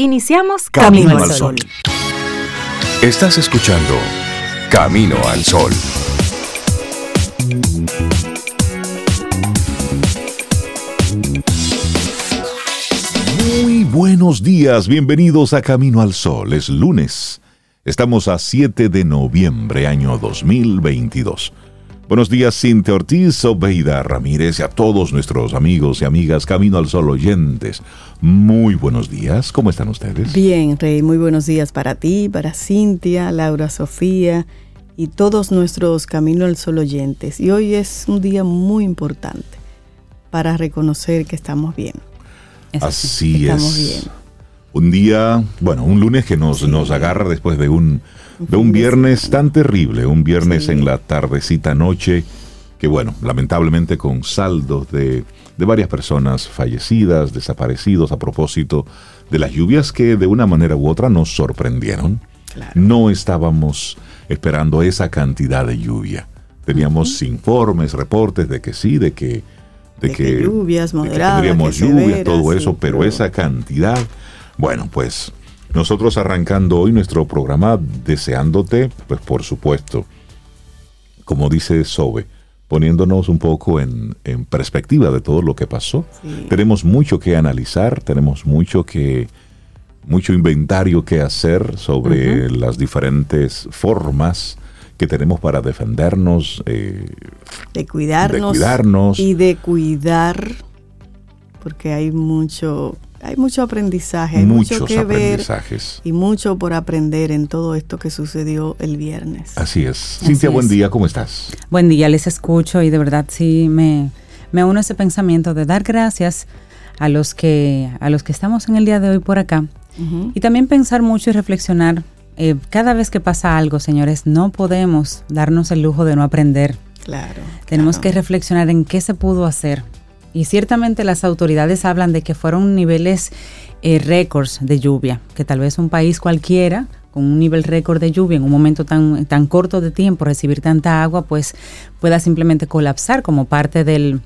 Iniciamos Camino, al Sol. Estás escuchando Camino al Sol. Muy buenos días, bienvenidos a Camino al Sol. Es lunes. Estamos a 7 de noviembre, año 2022. Buenos días, Cintia Ortiz, Obeida Ramírez y a todos nuestros amigos y amigas Camino al Sol oyentes. Muy buenos días, ¿cómo están ustedes? Bien, Rey, muy buenos días para ti, para Cintia, Laura Sofía y todos nuestros Camino al Sol oyentes. Y hoy es un día muy importante para reconocer que estamos bien. Así estamos bien. Un día, bueno, un lunes que nos, nos agarra después de un de un viernes tan terrible, un viernes en la tardecita noche, que bueno, lamentablemente con saldos de, varias personas fallecidas, desaparecidos a propósito de las lluvias que de una manera u otra nos sorprendieron. No estábamos esperando esa cantidad de lluvia. Teníamos informes, reportes de que sí, de que de, que, lluvias moderadas, tendríamos lluvias, todo eso, pero, pero esa cantidad, bueno, pues nosotros arrancando hoy nuestro programa deseándote, pues por supuesto, como dice Sobe, poniéndonos un poco en, perspectiva de todo lo que pasó. Tenemos mucho que analizar, tenemos mucho que mucho inventario que hacer sobre las diferentes formas que tenemos para defendernos, eh, de, cuidarnos de cuidarnos. y de cuidar, porque hay mucho hay mucho aprendizaje, hay mucho que ver y mucho por aprender en todo esto que sucedió el viernes. Así es. Cintia, buen día, ¿cómo estás? Buen día, les escucho y de verdad sí me, me uno ese pensamiento de dar gracias a los que a los que estamos en el día de hoy por acá y también pensar mucho y reflexionar. Eh, cada vez que pasa algo, señores, no podemos darnos el lujo de no aprender. Claro. Tenemos que reflexionar en qué se pudo hacer, y ciertamente las autoridades hablan de que fueron niveles eh, récords de lluvia, que tal vez un país cualquiera con un nivel récord de lluvia en un momento tan, tan corto de tiempo recibir tanta agua, pues pueda simplemente colapsar como parte del,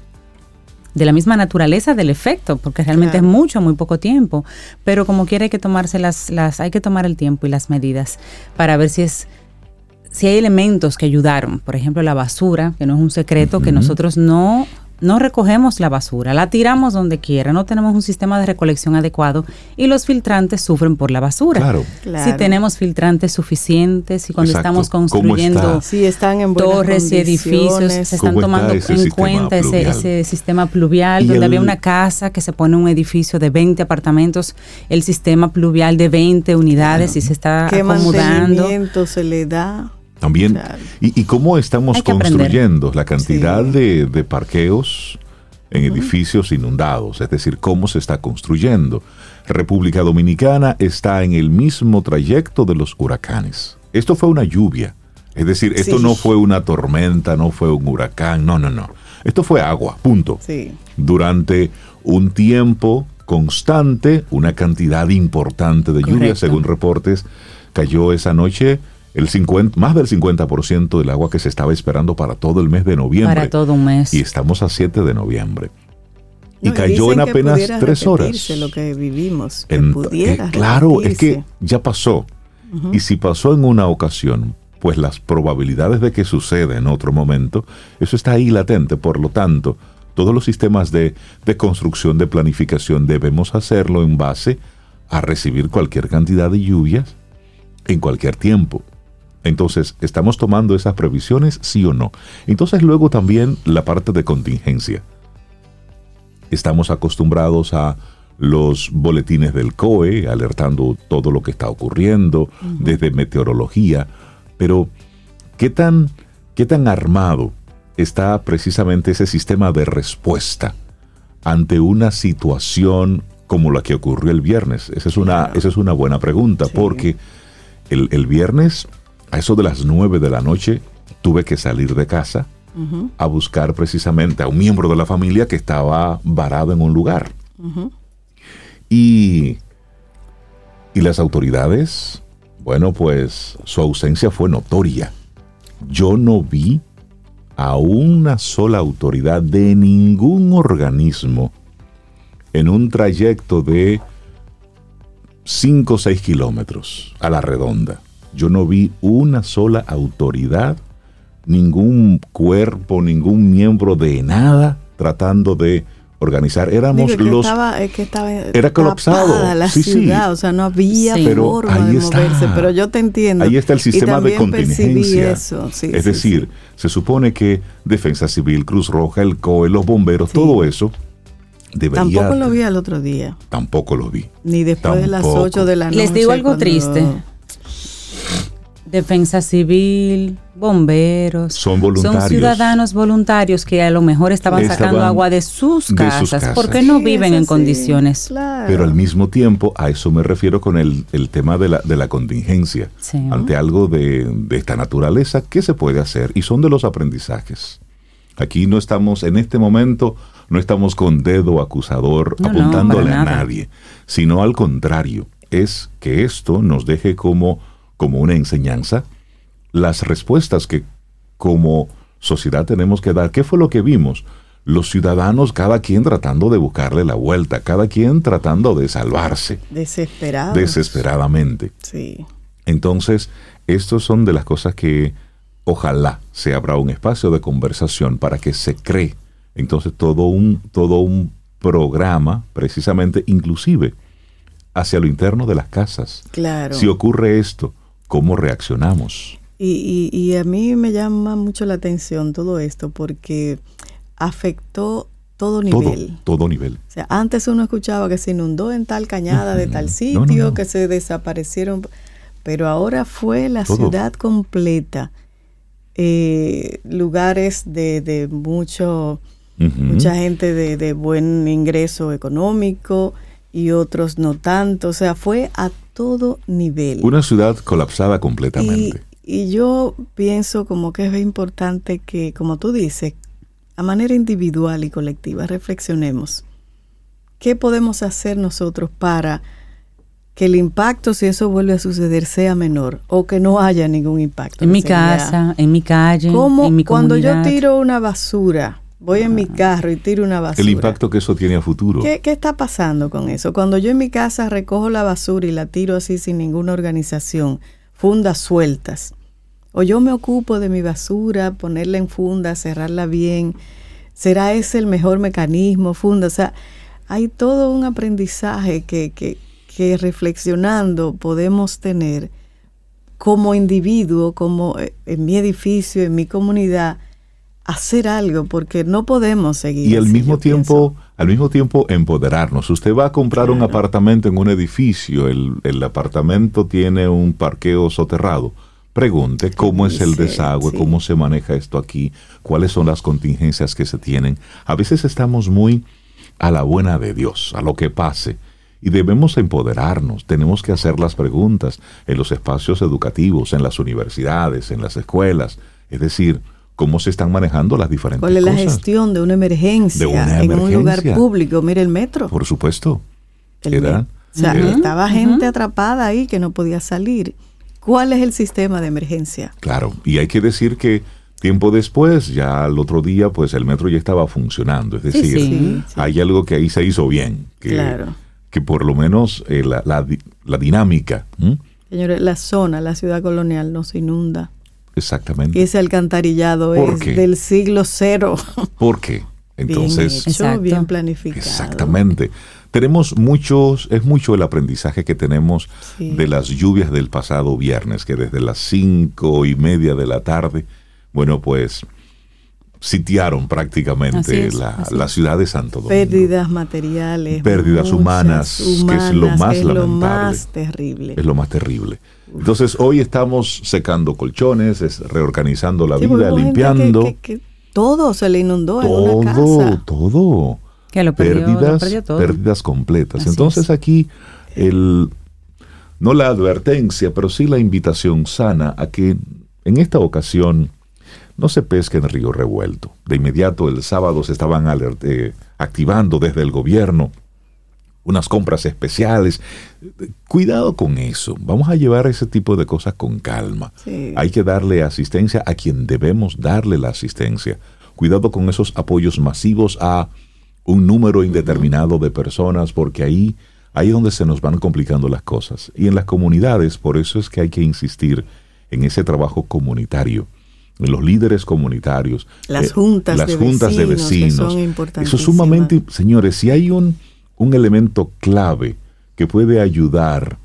de la misma naturaleza del efecto, porque realmente es mucho, muy poco tiempo. Pero como quiera hay que tomarse las, las, hay que tomar el tiempo y las medidas para ver si es si hay elementos que ayudaron, por ejemplo la basura, que no es un secreto, que nosotros no no recogemos la basura, la tiramos donde quiera, no tenemos un sistema de recolección adecuado y los filtrantes sufren por la basura. Claro. Si tenemos filtrantes suficientes y cuando estamos construyendo torres y edificios, se están tomando en cuenta ese, sistema pluvial, donde había una casa que se pone un edificio de 20 apartamentos, el sistema pluvial de 20 unidades y se está ¿Qué acomodando. se le da? También, y, cómo estamos construyendo la cantidad de, parqueos en edificios inundados, es decir, cómo se está construyendo. República Dominicana está en el mismo trayecto de los huracanes. Esto fue una lluvia, es decir, esto no fue una tormenta, no fue un huracán, no, no, no. Esto fue agua, punto. Durante un tiempo constante, una cantidad importante de lluvia, según reportes, cayó esa noche el 50, más del 50% del agua que se estaba esperando para todo el mes de noviembre. Para todo un mes. Y estamos a 7 de noviembre. y cayó en apenas tres horas. lo que vivimos. Eh, claro, es que ya pasó. Y si pasó en una ocasión, pues las probabilidades de que suceda en otro momento, eso está ahí latente. Por lo tanto, todos los sistemas de, de construcción, de planificación, debemos hacerlo en base a recibir cualquier cantidad de lluvias en cualquier tiempo. Entonces, ¿estamos tomando esas previsiones, sí o no? Entonces, luego también la parte de contingencia. Estamos acostumbrados a los boletines del COE, alertando todo lo que está ocurriendo, desde meteorología, pero ¿qué tan, ¿qué tan armado está precisamente ese sistema de respuesta ante una situación como la que ocurrió el viernes? Esa es una, esa es una buena pregunta, porque el, el viernes a eso de las nueve de la noche tuve que salir de casa a buscar precisamente a un miembro de la familia que estaba varado en un lugar. y, y las autoridades, bueno, pues su ausencia fue notoria. Yo no vi a una sola autoridad de ningún organismo en un trayecto de 5 o 6 kilómetros a la redonda. Yo no vi una sola autoridad, ningún cuerpo, ningún miembro de nada tratando de organizar. Éramos los. era colapsado. La ciudad, o sea, no había forma de moverse. Pero yo te entiendo. Ahí está el sistema de contingencia. es decir, se supone que Defensa Civil, Cruz Roja, el COE, los bomberos, todo eso Tampoco lo vi al otro día. Tampoco lo vi. Ni después de las 8 de la noche. Les digo algo triste. Defensa civil, bomberos. Son voluntarios. Son ciudadanos voluntarios que a lo mejor estaban, sacando agua de sus, casas, porque no viven en condiciones. Pero al mismo tiempo, a eso me refiero con el, tema de la, de la contingencia. Ante algo de, de esta naturaleza, ¿qué se puede hacer? Y son de los aprendizajes. Aquí no estamos en este momento no estamos con dedo acusador apuntándole a nadie, sino al contrario, es que esto nos deje como, como una enseñanza las respuestas que como sociedad tenemos que dar. ¿Qué fue lo que vimos? Los ciudadanos, cada quien tratando de buscarle la vuelta, cada quien tratando de salvarse. Desesperado. Desesperadamente. Sí. Entonces, estos son de las cosas que ojalá se abra un espacio de conversación para que se cree entonces todo un, todo un programa, precisamente inclusive, hacia lo interno de las casas. Claro. Si ocurre esto, ¿cómo reaccionamos? Y, y, a mí me llama mucho la atención todo esto porque afectó todo nivel. Todo, nivel. O sea, antes uno escuchaba que se inundó en tal cañada de tal sitio, que se desaparecieron, pero ahora fue la ciudad completa. Eh, lugares de, de mucho mucha gente de, buen ingreso económico y otros no tanto, o sea, fue a todo nivel. Una ciudad colapsada completamente. Y, yo pienso como que es importante que, como tú dices, a manera individual y colectiva, reflexionemos. ¿Qué podemos hacer nosotros para que el impacto, si eso vuelve a suceder, sea menor o que no haya ningún impacto? En mi casa, en mi calle, en mi Cuando yo tiro una basura voy en mi carro y tiro una basura. El impacto que eso tiene a futuro. ¿Qué, está pasando con eso? Cuando yo en mi casa recojo la basura y la tiro así sin ninguna organización, fundas sueltas, o yo me ocupo de mi basura, ponerla en funda, cerrarla bien, ¿será ese el mejor mecanismo, funda? O sea, hay todo un aprendizaje que, que, que reflexionando podemos tener como individuo, como eh, en mi edificio, en mi comunidad, hacer algo porque no podemos seguir. Y al mismo tiempo, al mismo tiempo empoderarnos. Usted va a comprar un apartamento en un edificio, el, el, apartamento tiene un parqueo soterrado. Pregunte cómo es el desagüe, cómo se maneja esto aquí, cuáles son las contingencias que se tienen. A veces estamos muy a la buena de Dios, a lo que pase. Y debemos empoderarnos, tenemos que hacer las preguntas en los espacios educativos, en las universidades, en las escuelas. Es decir, cómo se están manejando las diferentes ¿Cuál es la gestión de una emergencia en un lugar público? Mire el metro. Por supuesto. o sea, estaba gente atrapada ahí que no podía salir. ¿Cuál es el sistema de emergencia? Claro, y hay que decir que tiempo después, ya al otro día, pues el metro ya estaba funcionando. Es decir, hay algo que ahí se hizo bien. Que, claro. que por lo menos eh, la, la, dinámica. Señores, la zona, la ciudad colonial no se inunda. Exactamente. Y ese alcantarillado es del siglo cero. ¿Por qué? Entonces, bien, planificado. Exactamente. Tenemos muchos, es mucho el aprendizaje que tenemos de las lluvias del pasado viernes, que desde las cinco y media de la tarde, bueno, pues sitiaron prácticamente la, ciudad de Santo Domingo. Pérdidas materiales. Pérdidas humanas, que es lo más es lamentable. Lo más terrible. Es lo más terrible. Entonces hoy estamos secando colchones, reorganizando la vida, limpiando. todo se le inundó todo, en una casa. Todo, Que lo pérdidas, pérdidas completas. Entonces aquí el no la advertencia, pero sí la invitación sana a que en esta ocasión no se pesque en río revuelto. De inmediato el sábado se estaban eh, activando desde el gobierno unas compras especiales. Cuidado con eso. Vamos a llevar ese tipo de cosas con calma. Hay que darle asistencia a quien debemos darle la asistencia. Cuidado con esos apoyos masivos a un número indeterminado de personas, porque ahí ahí es donde se nos van complicando las cosas. Y en las comunidades, por eso es que hay que insistir en ese trabajo comunitario, en los líderes comunitarios, las eh, juntas, las de, juntas vecinos, de vecinos. Eso es sumamente, señores, si hay un, un elemento clave que puede ayudar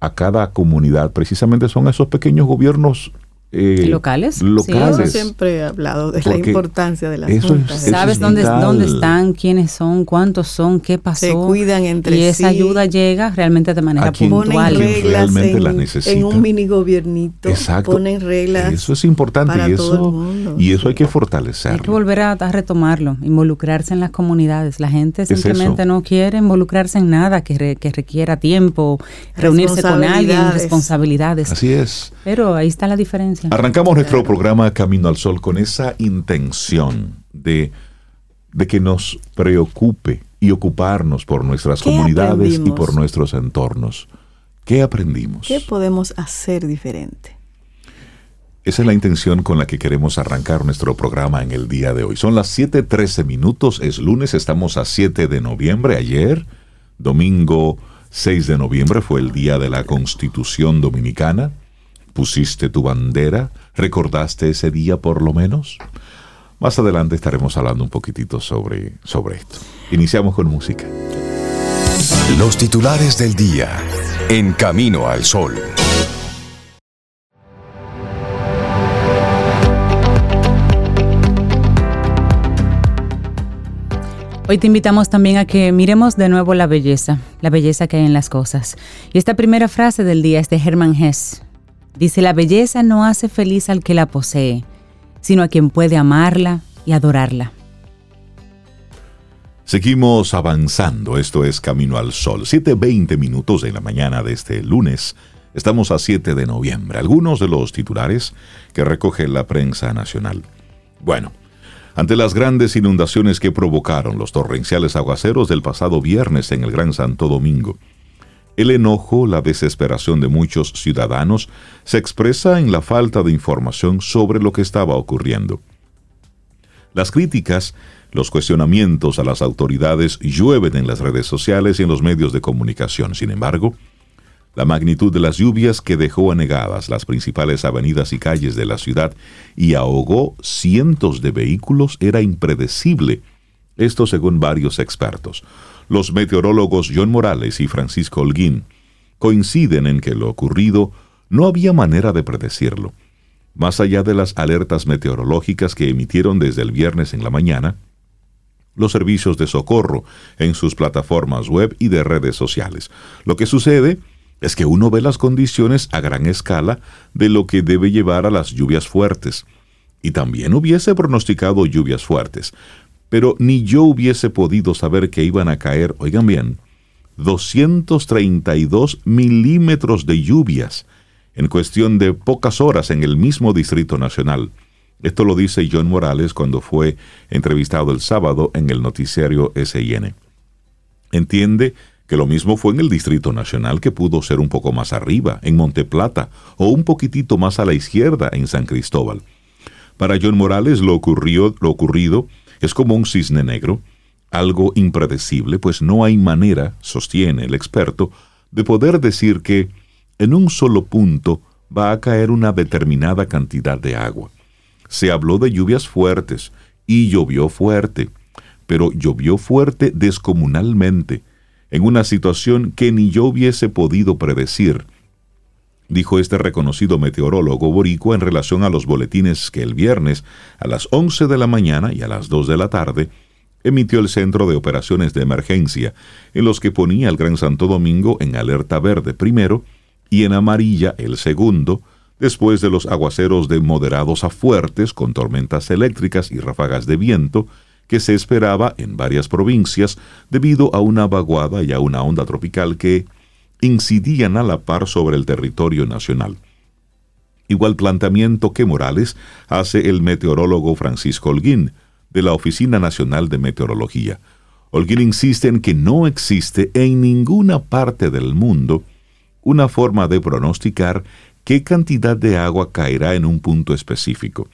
a cada comunidad, precisamente son esos pequeños gobiernos eh, locales. locales. siempre he hablado de la importancia de las juntas. ¿Sabes dónde, dónde están, quiénes son, cuántos son, qué pasó? Se cuidan entre sí. Y esa ayuda llega realmente de manera puntual. realmente en, necesita. En un mini gobiernito. Exacto. Ponen reglas. Eso es importante y, eso, y eso hay que fortalecerlo. Hay que volver a, retomarlo, involucrarse en las comunidades. La gente simplemente no quiere involucrarse en nada que, que requiera tiempo, reunirse con alguien, responsabilidades. Así es. Pero ahí está la diferencia. Arrancamos nuestro programa Camino al Sol con esa intención de, de que nos preocupe y ocuparnos por nuestras comunidades y por nuestros entornos. ¿Qué aprendimos? ¿Qué podemos hacer diferente? Esa es la intención con la que queremos arrancar nuestro programa en el día de hoy. Son las 7:13 minutos, es lunes, estamos a 7 de noviembre. Ayer, domingo 6 de noviembre, fue el día de la Constitución Dominicana pusiste tu bandera? ¿Recordaste ese día por lo menos? Más adelante estaremos hablando un poquitito sobre, sobre esto. Iniciamos con música. Los titulares del día en Camino al Sol. Hoy te invitamos también a que miremos de nuevo la belleza, la belleza que hay en las cosas. Y esta primera frase del día es de Hermann Hesse. Dice, la belleza no hace feliz al que la posee, sino a quien puede amarla y adorarla. Seguimos avanzando, esto es Camino al Sol, 7.20 minutos de la mañana de este lunes. Estamos a 7 de noviembre. Algunos de los titulares que recoge la prensa nacional. Bueno, ante las grandes inundaciones que provocaron los torrenciales aguaceros del pasado viernes en el Gran Santo Domingo, el enojo, la desesperación de muchos ciudadanos se expresa en la falta de información sobre lo que estaba ocurriendo. Las críticas, los cuestionamientos a las autoridades llueven en las redes sociales y en los medios de comunicación. Sin embargo, la magnitud de las lluvias que dejó anegadas las principales avenidas y calles de la ciudad y ahogó cientos de vehículos era impredecible. Esto según varios expertos. Los meteorólogos John Morales y Francisco Holguín coinciden en que lo ocurrido no había manera de predecirlo. Más allá de las alertas meteorológicas que emitieron desde el viernes en la mañana, los servicios de socorro en sus plataformas web y de redes sociales. Lo que sucede es que uno ve las condiciones a gran escala de lo que debe llevar a las lluvias fuertes. Y también hubiese pronosticado lluvias fuertes, pero ni yo hubiese podido saber que iban a caer, oigan bien, 232 milímetros de lluvias en cuestión de pocas horas en el mismo Distrito Nacional. Esto lo dice John Morales cuando fue entrevistado el sábado en el noticiario SIN. Entiende que lo mismo fue en el Distrito Nacional que pudo ser un poco más arriba, en Monteplata, o un poquitito más a la izquierda, en San Cristóbal. Para John Morales lo, ocurrió, lo ocurrido es como un cisne negro, algo impredecible, pues no hay manera, sostiene el experto, de poder decir que en un solo punto va a caer una determinada cantidad de agua. Se habló de lluvias fuertes y llovió fuerte, pero llovió fuerte descomunalmente, en una situación que ni yo hubiese podido predecir, dijo este reconocido meteorólogo boricua en relación a los boletines que el viernes a las 11 de la mañana y a las 2 de la tarde emitió el Centro de Operaciones de Emergencia, en los que ponía el Gran Santo Domingo en alerta verde primero y en amarilla el segundo, después de los aguaceros de moderados a fuertes con tormentas eléctricas y ráfagas de viento que se esperaba en varias provincias debido a una vaguada y a una onda tropical que incidían a la par sobre el territorio nacional. Igual planteamiento que Morales hace el meteorólogo Francisco Holguín, de la Oficina Nacional de Meteorología. Holguín insiste en que no existe en ninguna parte del mundo una forma de pronosticar qué cantidad de agua caerá en un punto específico.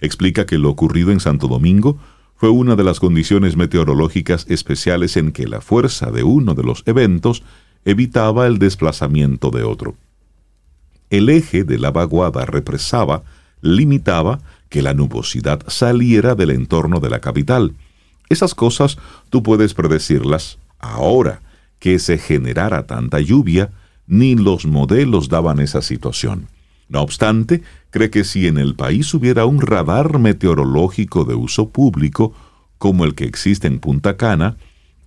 Explica que lo ocurrido en Santo Domingo fue una de las condiciones meteorológicas especiales en que la fuerza de uno de los eventos evitaba el desplazamiento de otro. El eje de la vaguada represaba, limitaba que la nubosidad saliera del entorno de la capital. Esas cosas tú puedes predecirlas ahora que se generara tanta lluvia, ni los modelos daban esa situación. No obstante, cree que si en el país hubiera un radar meteorológico de uso público, como el que existe en Punta Cana,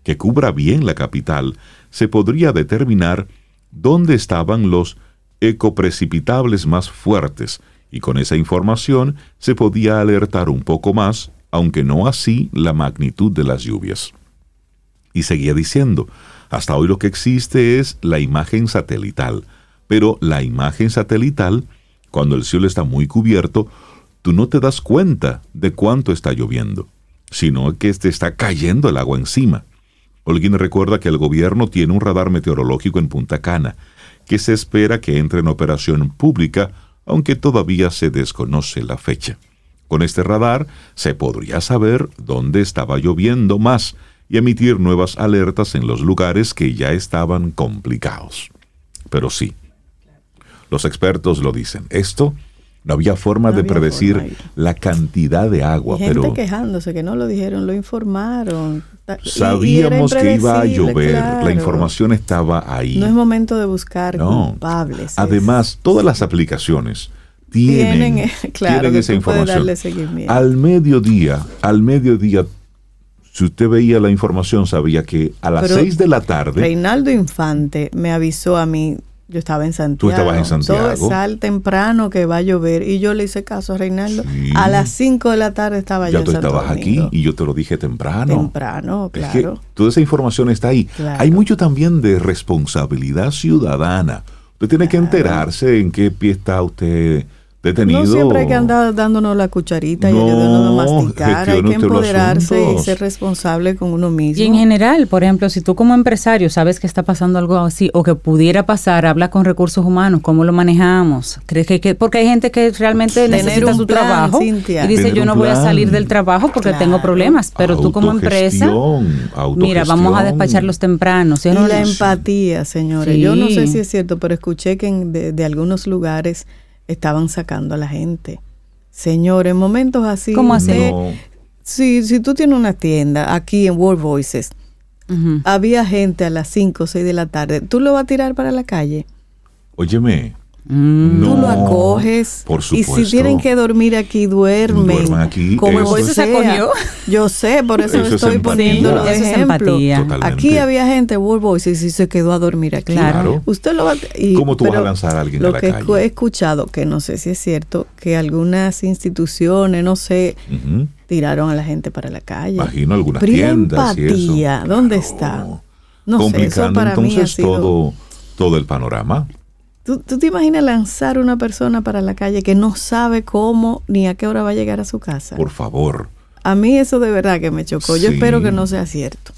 que cubra bien la capital, se podría determinar dónde estaban los ecoprecipitables más fuertes, y con esa información se podía alertar un poco más, aunque no así la magnitud de las lluvias. Y seguía diciendo, hasta hoy lo que existe es la imagen satelital, pero la imagen satelital, cuando el cielo está muy cubierto, tú no te das cuenta de cuánto está lloviendo, sino que te está cayendo el agua encima. Holguín recuerda que el gobierno tiene un radar meteorológico en Punta Cana, que se espera que entre en operación pública, aunque todavía se desconoce la fecha. Con este radar se podría saber dónde estaba lloviendo más y emitir nuevas alertas en los lugares que ya estaban complicados. Pero sí, los expertos lo dicen. Esto no había forma de predecir la cantidad de agua. Gente quejándose que no lo dijeron, lo informaron. Sabíamos que iba a llover, la información estaba ahí. No es momento de buscar culpables. Además, todas las aplicaciones tienen, tienen, esa información. Al mediodía, al mediodía si usted veía la información, sabía que a las seis de la tarde. Reinaldo Infante me avisó a mí yo estaba en Santiago. Tú estabas en Santiago. Todo sal temprano que va a llover. Y yo le hice caso a Reinaldo. A las 5 de la tarde estaba ya yo en tú estabas aquí y yo te lo dije temprano. Temprano, claro. toda esa información está ahí. Hay mucho también de responsabilidad ciudadana. Usted tiene que enterarse en qué pie está usted detenido. No siempre hay que andar dándonos la cucharita y ayudándonos a masticar. Hay que empoderarse y ser responsable con uno mismo. Y en general, por ejemplo, si tú como empresario sabes que está pasando algo así o que pudiera pasar, habla con recursos humanos, cómo lo manejamos. ¿Crees que, porque hay gente que realmente necesita su trabajo y dice yo no voy a salir del trabajo porque tengo problemas, pero tú como empresa, mira, vamos a despacharlos temprano. y la empatía, señores. Yo no sé si es cierto, pero escuché que de, de algunos lugares estaban sacando a la gente. Señor, en momentos así. ¿Cómo así? si, si tú tienes una tienda aquí en World Voices, había gente a las 5 o 6 de la tarde, ¿tú lo vas a tirar para la calle? Óyeme, Mm. Tú lo acoges. Por supuesto. Y si tienen que dormir aquí, duermen. aquí. Como eso se acogió. Yo sé, por eso, estoy poniendo los ejemplos. Aquí había gente, World Voices, y se quedó a dormir aquí. Claro. Usted lo va y, ¿Cómo tú vas a lanzar a alguien lo a la que he escuchado, que no sé si es cierto, que algunas instituciones, no sé, tiraron a la gente para la calle. Imagino algunas tiendas empatía, ¿dónde está? No sé, eso para entonces mí ha sido... todo, todo el panorama. ¿Tú, te imaginas lanzar una persona para la calle que no sabe cómo ni a qué hora va a llegar a su casa? Por favor. A mí eso de verdad que me chocó. Yo espero que no sea cierto.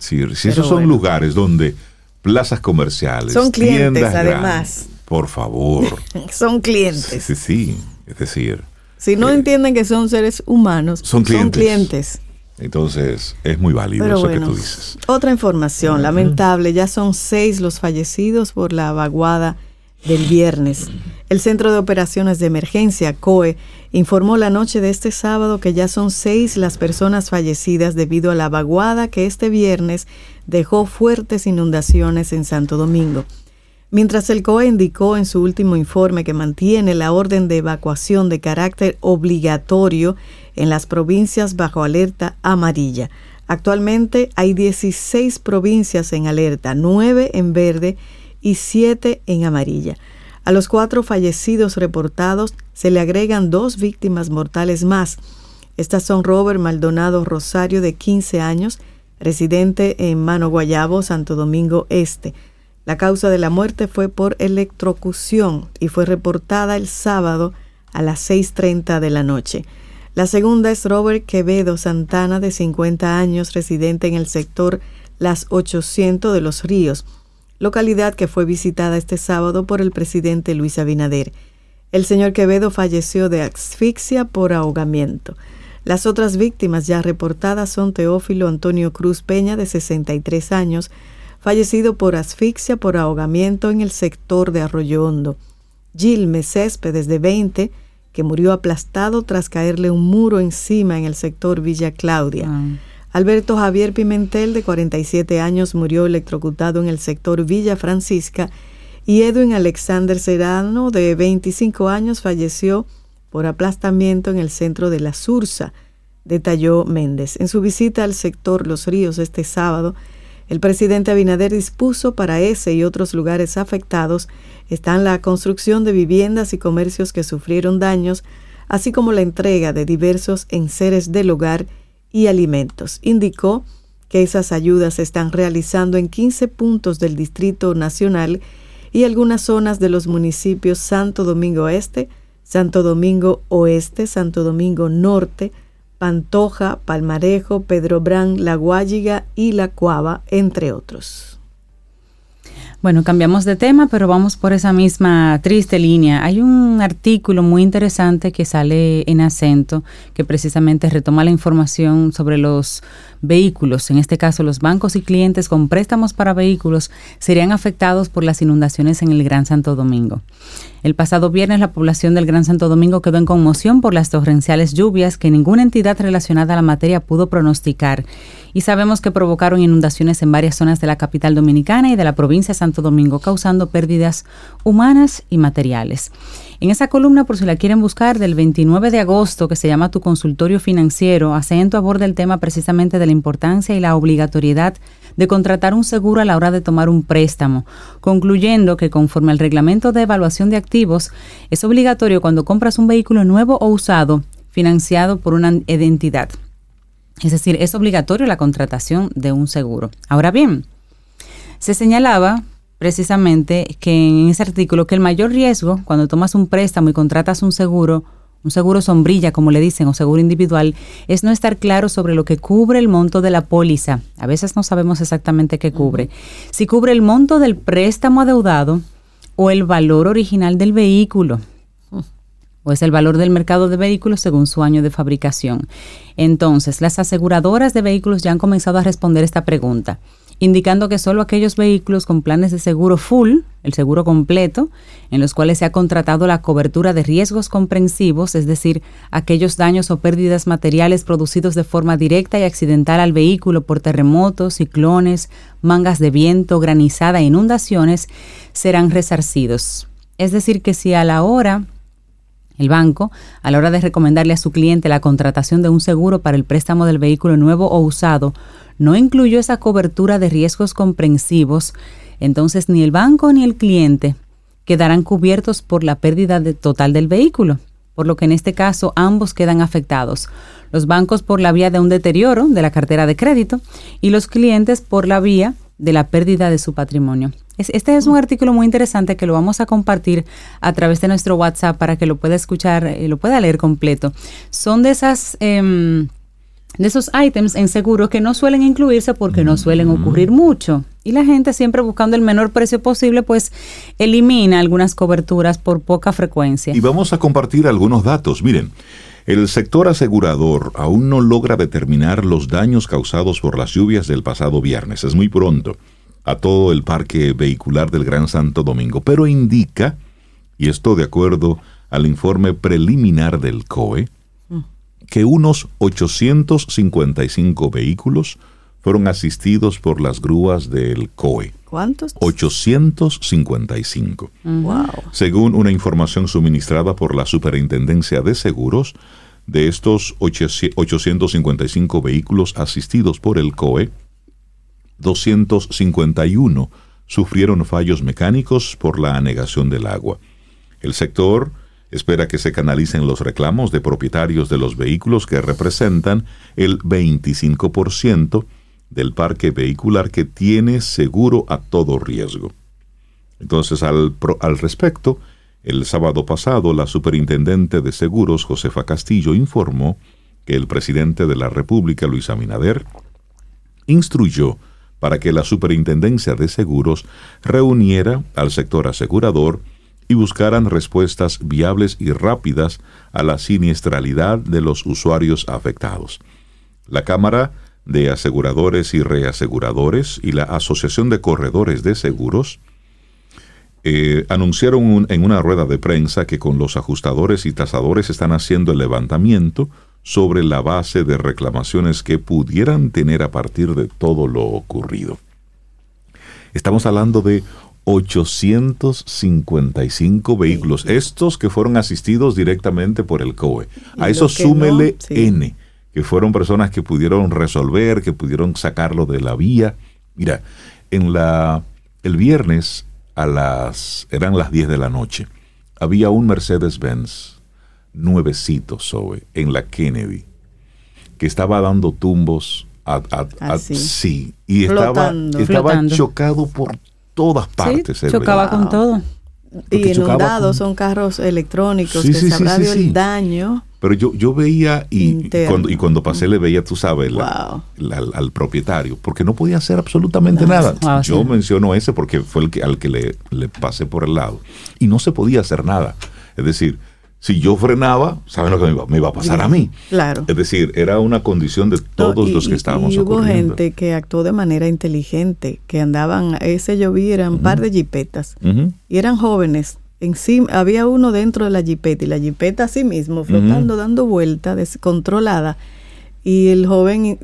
Sí, si esos son lugares donde plazas comerciales, son clientes además. por favor. son clientes. Sí, sí, Es decir, si no eh, entienden que son seres humanos, son clientes. Entonces, es muy válido eso que tú dices. Otra información, lamentable, ya son seis los fallecidos por la vaguada del viernes. El Centro de Operaciones de Emergencia, COE, informó la noche de este sábado que ya son seis las personas fallecidas debido a la vaguada que este viernes dejó fuertes inundaciones en Santo Domingo. Mientras el COE indicó en su último informe que mantiene la orden de evacuación de carácter obligatorio en las provincias bajo alerta amarilla. Actualmente hay 16 provincias en alerta, 9 en verde y 7 en amarilla. A los cuatro fallecidos reportados se le agregan dos víctimas mortales más. Estas son Robert Maldonado Rosario, de 15 años, residente en Mano Guayabo, Santo Domingo Este. La causa de la muerte fue por electrocución y fue reportada el sábado a las 6.30 de la noche. La segunda es Robert Quevedo Santana, de 50 años, residente en el sector Las 800 de los Ríos, localidad que fue visitada este sábado por el presidente Luis Abinader. El señor Quevedo falleció de asfixia por ahogamiento. Las otras víctimas ya reportadas son Teófilo Antonio Cruz Peña, de 63 años, fallecido por asfixia por ahogamiento en el sector de Arroyo Hondo. Gilme Céspedes, de 20, que murió aplastado tras caerle un muro encima en el sector Villa Claudia. Ah. Alberto Javier Pimentel, de 47 años, murió electrocutado en el sector Villa Francisca y Edwin Alexander Serrano, de 25 años, falleció por aplastamiento en el centro de la Sursa, detalló Méndez. En su visita al sector Los Ríos este sábado, el presidente Abinader dispuso para ese y otros lugares afectados están la construcción de viviendas y comercios que sufrieron daños, así como la entrega de diversos enseres del hogar y alimentos. Indicó que esas ayudas se están realizando en 15 puntos del Distrito Nacional y algunas zonas de los municipios Santo Domingo Este, Santo Domingo Oeste, Santo Domingo Norte, Pantoja, Palmarejo, Pedro Brán, La Guayiga y La Cuava, entre otros. Bueno, cambiamos de tema, pero vamos por esa misma triste línea. Hay un artículo muy interesante que sale en acento que precisamente retoma la información sobre los vehículos, en este caso los bancos y clientes con préstamos para vehículos, serían afectados por las inundaciones en el Gran Santo Domingo. El pasado viernes la población del Gran Santo Domingo quedó en conmoción por las torrenciales lluvias que ninguna entidad relacionada a la materia pudo pronosticar y sabemos que provocaron inundaciones en varias zonas de la capital dominicana y de la provincia de Santo Domingo, causando pérdidas humanas y materiales. En esa columna, por si la quieren buscar, del 29 de agosto, que se llama Tu consultorio financiero, acento aborda el tema precisamente de la importancia y la obligatoriedad de contratar un seguro a la hora de tomar un préstamo, concluyendo que conforme al reglamento de evaluación de activos, es obligatorio cuando compras un vehículo nuevo o usado financiado por una identidad. Es decir, es obligatorio la contratación de un seguro. Ahora bien, se señalaba precisamente que en ese artículo que el mayor riesgo cuando tomas un préstamo y contratas un seguro, un seguro sombrilla, como le dicen, o seguro individual, es no estar claro sobre lo que cubre el monto de la póliza. A veces no sabemos exactamente qué cubre. Si cubre el monto del préstamo adeudado o el valor original del vehículo o es el valor del mercado de vehículos según su año de fabricación. Entonces, las aseguradoras de vehículos ya han comenzado a responder esta pregunta, indicando que solo aquellos vehículos con planes de seguro full, el seguro completo, en los cuales se ha contratado la cobertura de riesgos comprensivos, es decir, aquellos daños o pérdidas materiales producidos de forma directa y accidental al vehículo por terremotos, ciclones, mangas de viento, granizada e inundaciones, serán resarcidos. Es decir, que si a la hora el banco, a la hora de recomendarle a su cliente la contratación de un seguro para el préstamo del vehículo nuevo o usado, no incluyó esa cobertura de riesgos comprensivos, entonces ni el banco ni el cliente quedarán cubiertos por la pérdida total del vehículo, por lo que en este caso ambos quedan afectados. Los bancos por la vía de un deterioro de la cartera de crédito y los clientes por la vía de la pérdida de su patrimonio. Este es un artículo muy interesante que lo vamos a compartir a través de nuestro WhatsApp para que lo pueda escuchar, y eh, lo pueda leer completo. Son de esas... Em, de esos ítems en seguro que no suelen incluirse porque no suelen ocurrir mucho. Y la gente siempre buscando el menor precio posible, pues elimina algunas coberturas por poca frecuencia. Y vamos a compartir algunos datos. Miren, el sector asegurador aún no logra determinar los daños causados por las lluvias del pasado viernes. Es muy pronto a todo el parque vehicular del Gran Santo Domingo, pero indica, y esto de acuerdo al informe preliminar del COE, que unos 855 vehículos fueron asistidos por las grúas del COE. ¿Cuántos? 855. Wow. Según una información suministrada por la Superintendencia de Seguros, de estos 855 vehículos asistidos por el COE, 251 sufrieron fallos mecánicos por la anegación del agua. El sector espera que se canalicen los reclamos de propietarios de los vehículos que representan el 25% del parque vehicular que tiene seguro a todo riesgo. Entonces, al, respecto, el sábado pasado, la superintendente de seguros, Josefa Castillo, informó que el presidente de la República, Luis Abinader, instruyó para que la Superintendencia de Seguros reuniera al sector asegurador y buscaran respuestas viables y rápidas a la siniestralidad de los usuarios afectados. La Cámara de Aseguradores y Reaseguradores y la Asociación de Corredores de Seguros eh, anunciaron en una rueda de prensa que con los ajustadores y tasadores están haciendo el levantamiento sobre la base de reclamaciones que pudieran tener a partir de todo lo ocurrido. Estamos hablando de 855 vehículos, estos que fueron asistidos directamente por el COE. A eso súmele N, que fueron personas que pudieron resolver, que pudieron sacarlo de la vía. Mira, en la el viernes a las eran las 10 de la noche. Había un Mercedes-Benz nuevecito, Zoe, en la Kennedy, que estaba dando tumbos a, ah, sí. y estaba, estaba chocado por todas partes. chocaba con todo. y inundados son carros electrónicos que se habrá el daño. Pero yo, yo veía y, cuando, y cuando pasé le veía, tú sabes, al, propietario, porque no podía hacer absolutamente nada. Ah, yo menciono ese porque fue el que, al que le, le pasé por el lado. Y no se podía hacer nada. Es decir, si yo frenaba, ¿saben lo que me iba, a pasar a mí? Claro. Es decir, era una condición de todos los que estábamos Y hubo gente que actuó de manera inteligente, que andaban, ese yo vi, eran un par de jipetas, y eran jóvenes. Encima, había uno dentro de la jipeta, y la jipeta así mismo, flotando, dando vuelta, descontrolada, y el joven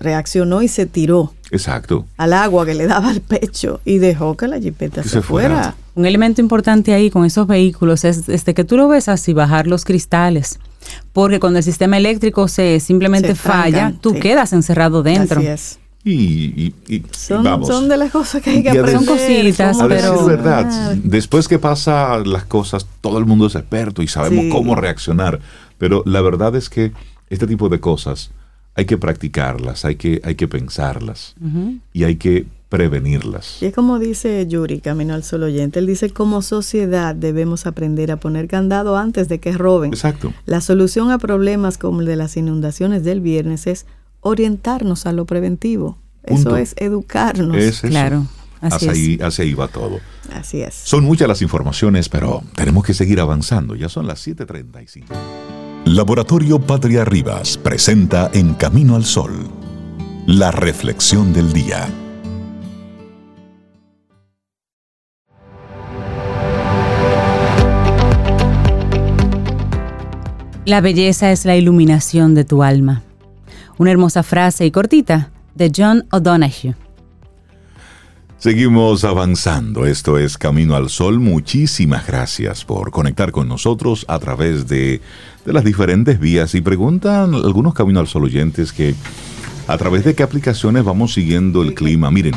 reaccionó y se tiró. Exacto. Al agua que le daba al pecho y dejó que la jipeta se, fuera. Un elemento importante ahí con esos vehículos es desde que tú lo ves así bajar los cristales. Porque cuando el sistema eléctrico se simplemente falla, tú quedas encerrado dentro. Así es. Y, son, de las cosas que hay que aprender. Son cositas, pero... verdad, después que pasa las cosas, todo el mundo es experto y sabemos cómo reaccionar. Pero la verdad es que este tipo de cosas hay que practicarlas, hay que, hay que pensarlas y hay que prevenirlas. Y es como dice Yuri, Camino al Sol Oyente, él dice, como sociedad debemos aprender a poner candado antes de que roben. Exacto. La solución a problemas como el de las inundaciones del viernes es orientarnos a lo preventivo. Eso es educarnos. Claro. Así ahí, hacia ahí va todo. Así es. Son muchas las informaciones, pero tenemos que seguir avanzando. Ya son las 7.35. Laboratorio Patria Rivas presenta En Camino al Sol, la reflexión del día. La belleza es la iluminación de tu alma. Una hermosa frase y cortita de John O'Donoghue. Seguimos avanzando. Esto es Camino al Sol. Muchísimas gracias por conectar con nosotros a través de, las diferentes vías. Y preguntan algunos Camino al Sol oyentes que a través de qué aplicaciones vamos siguiendo el clima. Miren,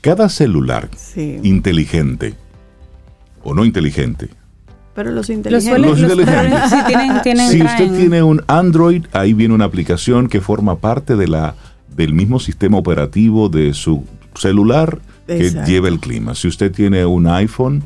cada celular inteligente o no inteligente. Pero los inteligentes. si usted tiene un Android, ahí viene una aplicación que forma parte de la, del mismo sistema operativo de su celular que lleva el clima. Si usted tiene un iPhone,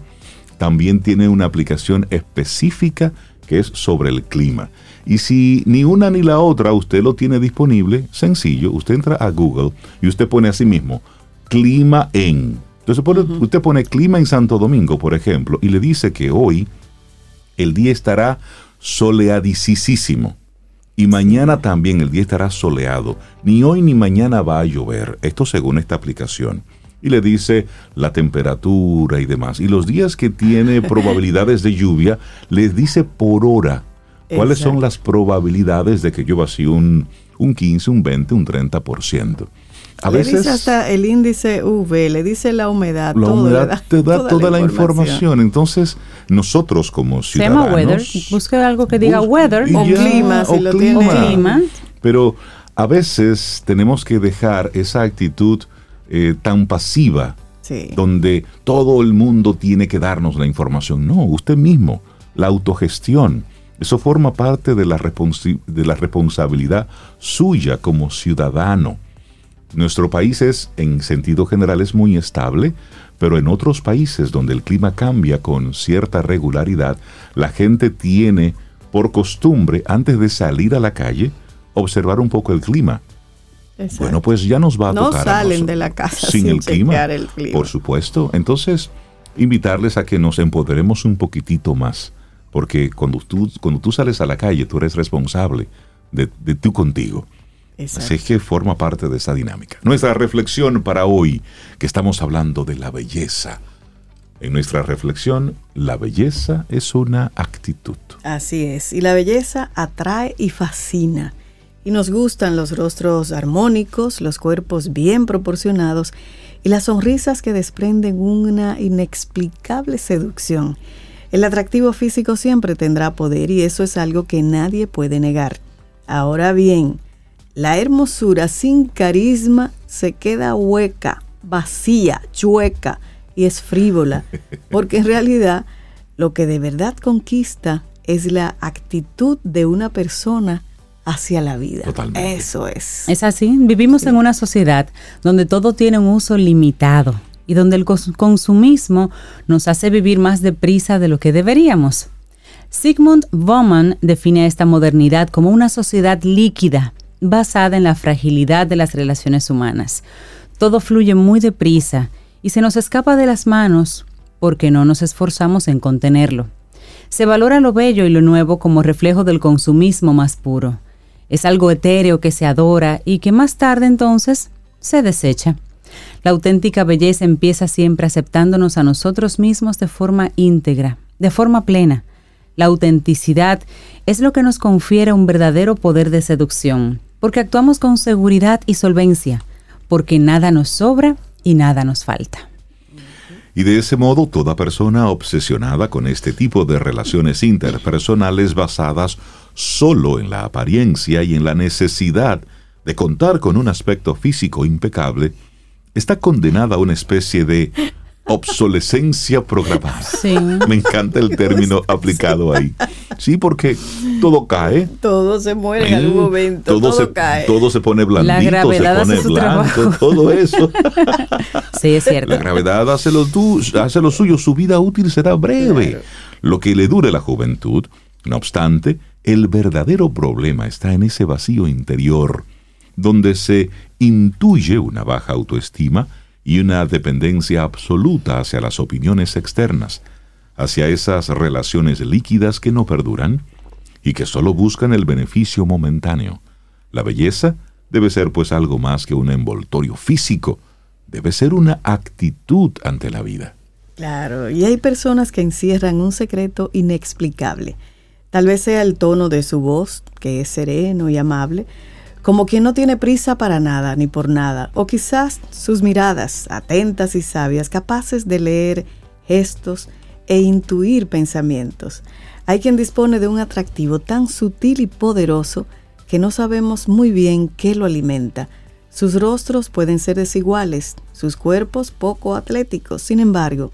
también tiene una aplicación específica que es sobre el clima. Y si ni una ni la otra usted lo tiene disponible, sencillo, usted entra a Google y usted pone así mismo, clima en. Entonces usted pone clima en Santo Domingo, por ejemplo, y le dice que hoy el día estará soleadicísimo. Y mañana también el día estará soleado. Ni hoy ni mañana va a llover. Esto según esta aplicación y le dice la temperatura y demás. Y los días que tiene probabilidades de lluvia, les dice por hora cuáles son las probabilidades de que llueva así un, un 15, un 20, un 30%. A le veces, dice hasta el índice UV, le dice la humedad. La humedad te da toda, la, información. Entonces, nosotros como ciudadanos... Se llama weather. Busque algo que diga weather. O clima, si lo clima. Pero a veces tenemos que dejar esa actitud eh, tan pasiva, donde todo el mundo tiene que darnos la información. No, usted mismo, la autogestión. Eso forma parte de la, de la responsabilidad suya como ciudadano. Nuestro país es, en sentido general, es muy estable, pero en otros países donde el clima cambia con cierta regularidad, la gente tiene por costumbre, antes de salir a la calle, observar un poco el clima bueno, pues ya nos va a tocar. No salen de la casa sin, el, clima, Por supuesto. Entonces, invitarles a que nos empoderemos un poquitito más. Porque cuando tú, cuando tú sales a la calle, tú eres responsable de, de tú contigo. Así que forma parte de esa dinámica. Nuestra reflexión para hoy, que estamos hablando de la belleza. En nuestra reflexión, la belleza es una actitud. Así es, y la belleza atrae y fascina. Y nos gustan los rostros armónicos, los cuerpos bien proporcionados y las sonrisas que desprenden una inexplicable seducción. El atractivo físico siempre tendrá poder y eso es algo que nadie puede negar. Ahora bien, la hermosura sin carisma se queda hueca, vacía, chueca y es frívola, porque en realidad lo que de verdad conquista es la actitud de una persona hacia la vida. Totalmente. Eso es. Es así. Vivimos en una sociedad donde todo tiene un uso limitado y donde el consumismo nos hace vivir más deprisa de lo que deberíamos. Sigmund Bauman define esta modernidad como una sociedad líquida, basada en la fragilidad de las relaciones humanas. Todo fluye muy deprisa y se nos escapa de las manos porque no nos esforzamos en contenerlo. Se valora lo bello y lo nuevo como reflejo del consumismo más puro. Es algo etéreo que se adora y que más tarde entonces se desecha. La auténtica belleza empieza siempre aceptándonos a nosotros mismos de forma íntegra, de forma plena. La autenticidad es lo que nos confiere un verdadero poder de seducción, porque actuamos con seguridad y solvencia, porque nada nos sobra y nada nos falta. Y de ese modo, toda persona obsesionada con este tipo de relaciones interpersonales basadas solo en la apariencia y en la necesidad de contar con un aspecto físico impecable, está condenada a una especie de obsolescencia programada. Me encanta el término aplicado ahí. Sí, porque todo cae. Todo se muere en algún momento. Todo, se, cae. Todo se pone blandito, se pone blanco, todo eso. sí, es cierto. La gravedad hace lo, hace lo suyo, su vida útil será breve. Lo que le dure la juventud, no obstante, el verdadero problema está en ese vacío interior, donde se intuye una baja autoestima y una dependencia absoluta hacia las opiniones externas, hacia esas relaciones líquidas que no perduran y que solo buscan el beneficio momentáneo. La belleza debe ser pues algo más que un envoltorio físico, debe ser una actitud ante la vida. Claro, y hay personas que encierran un secreto inexplicable. Tal vez sea el tono de su voz, que es sereno y amable, como quien no tiene prisa para nada ni por nada, o quizás sus miradas atentas y sabias, capaces de leer gestos e intuir pensamientos. Hay quien dispone de un atractivo tan sutil y poderoso que no sabemos muy bien qué lo alimenta. Sus rostros pueden ser desiguales, sus cuerpos poco atléticos, sin embargo,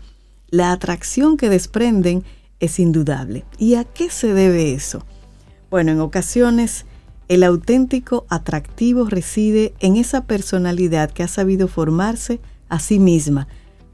la atracción que desprenden es indudable. ¿Y a qué se debe eso? Bueno, en ocasiones el auténtico atractivo reside en esa personalidad que ha sabido formarse a sí misma,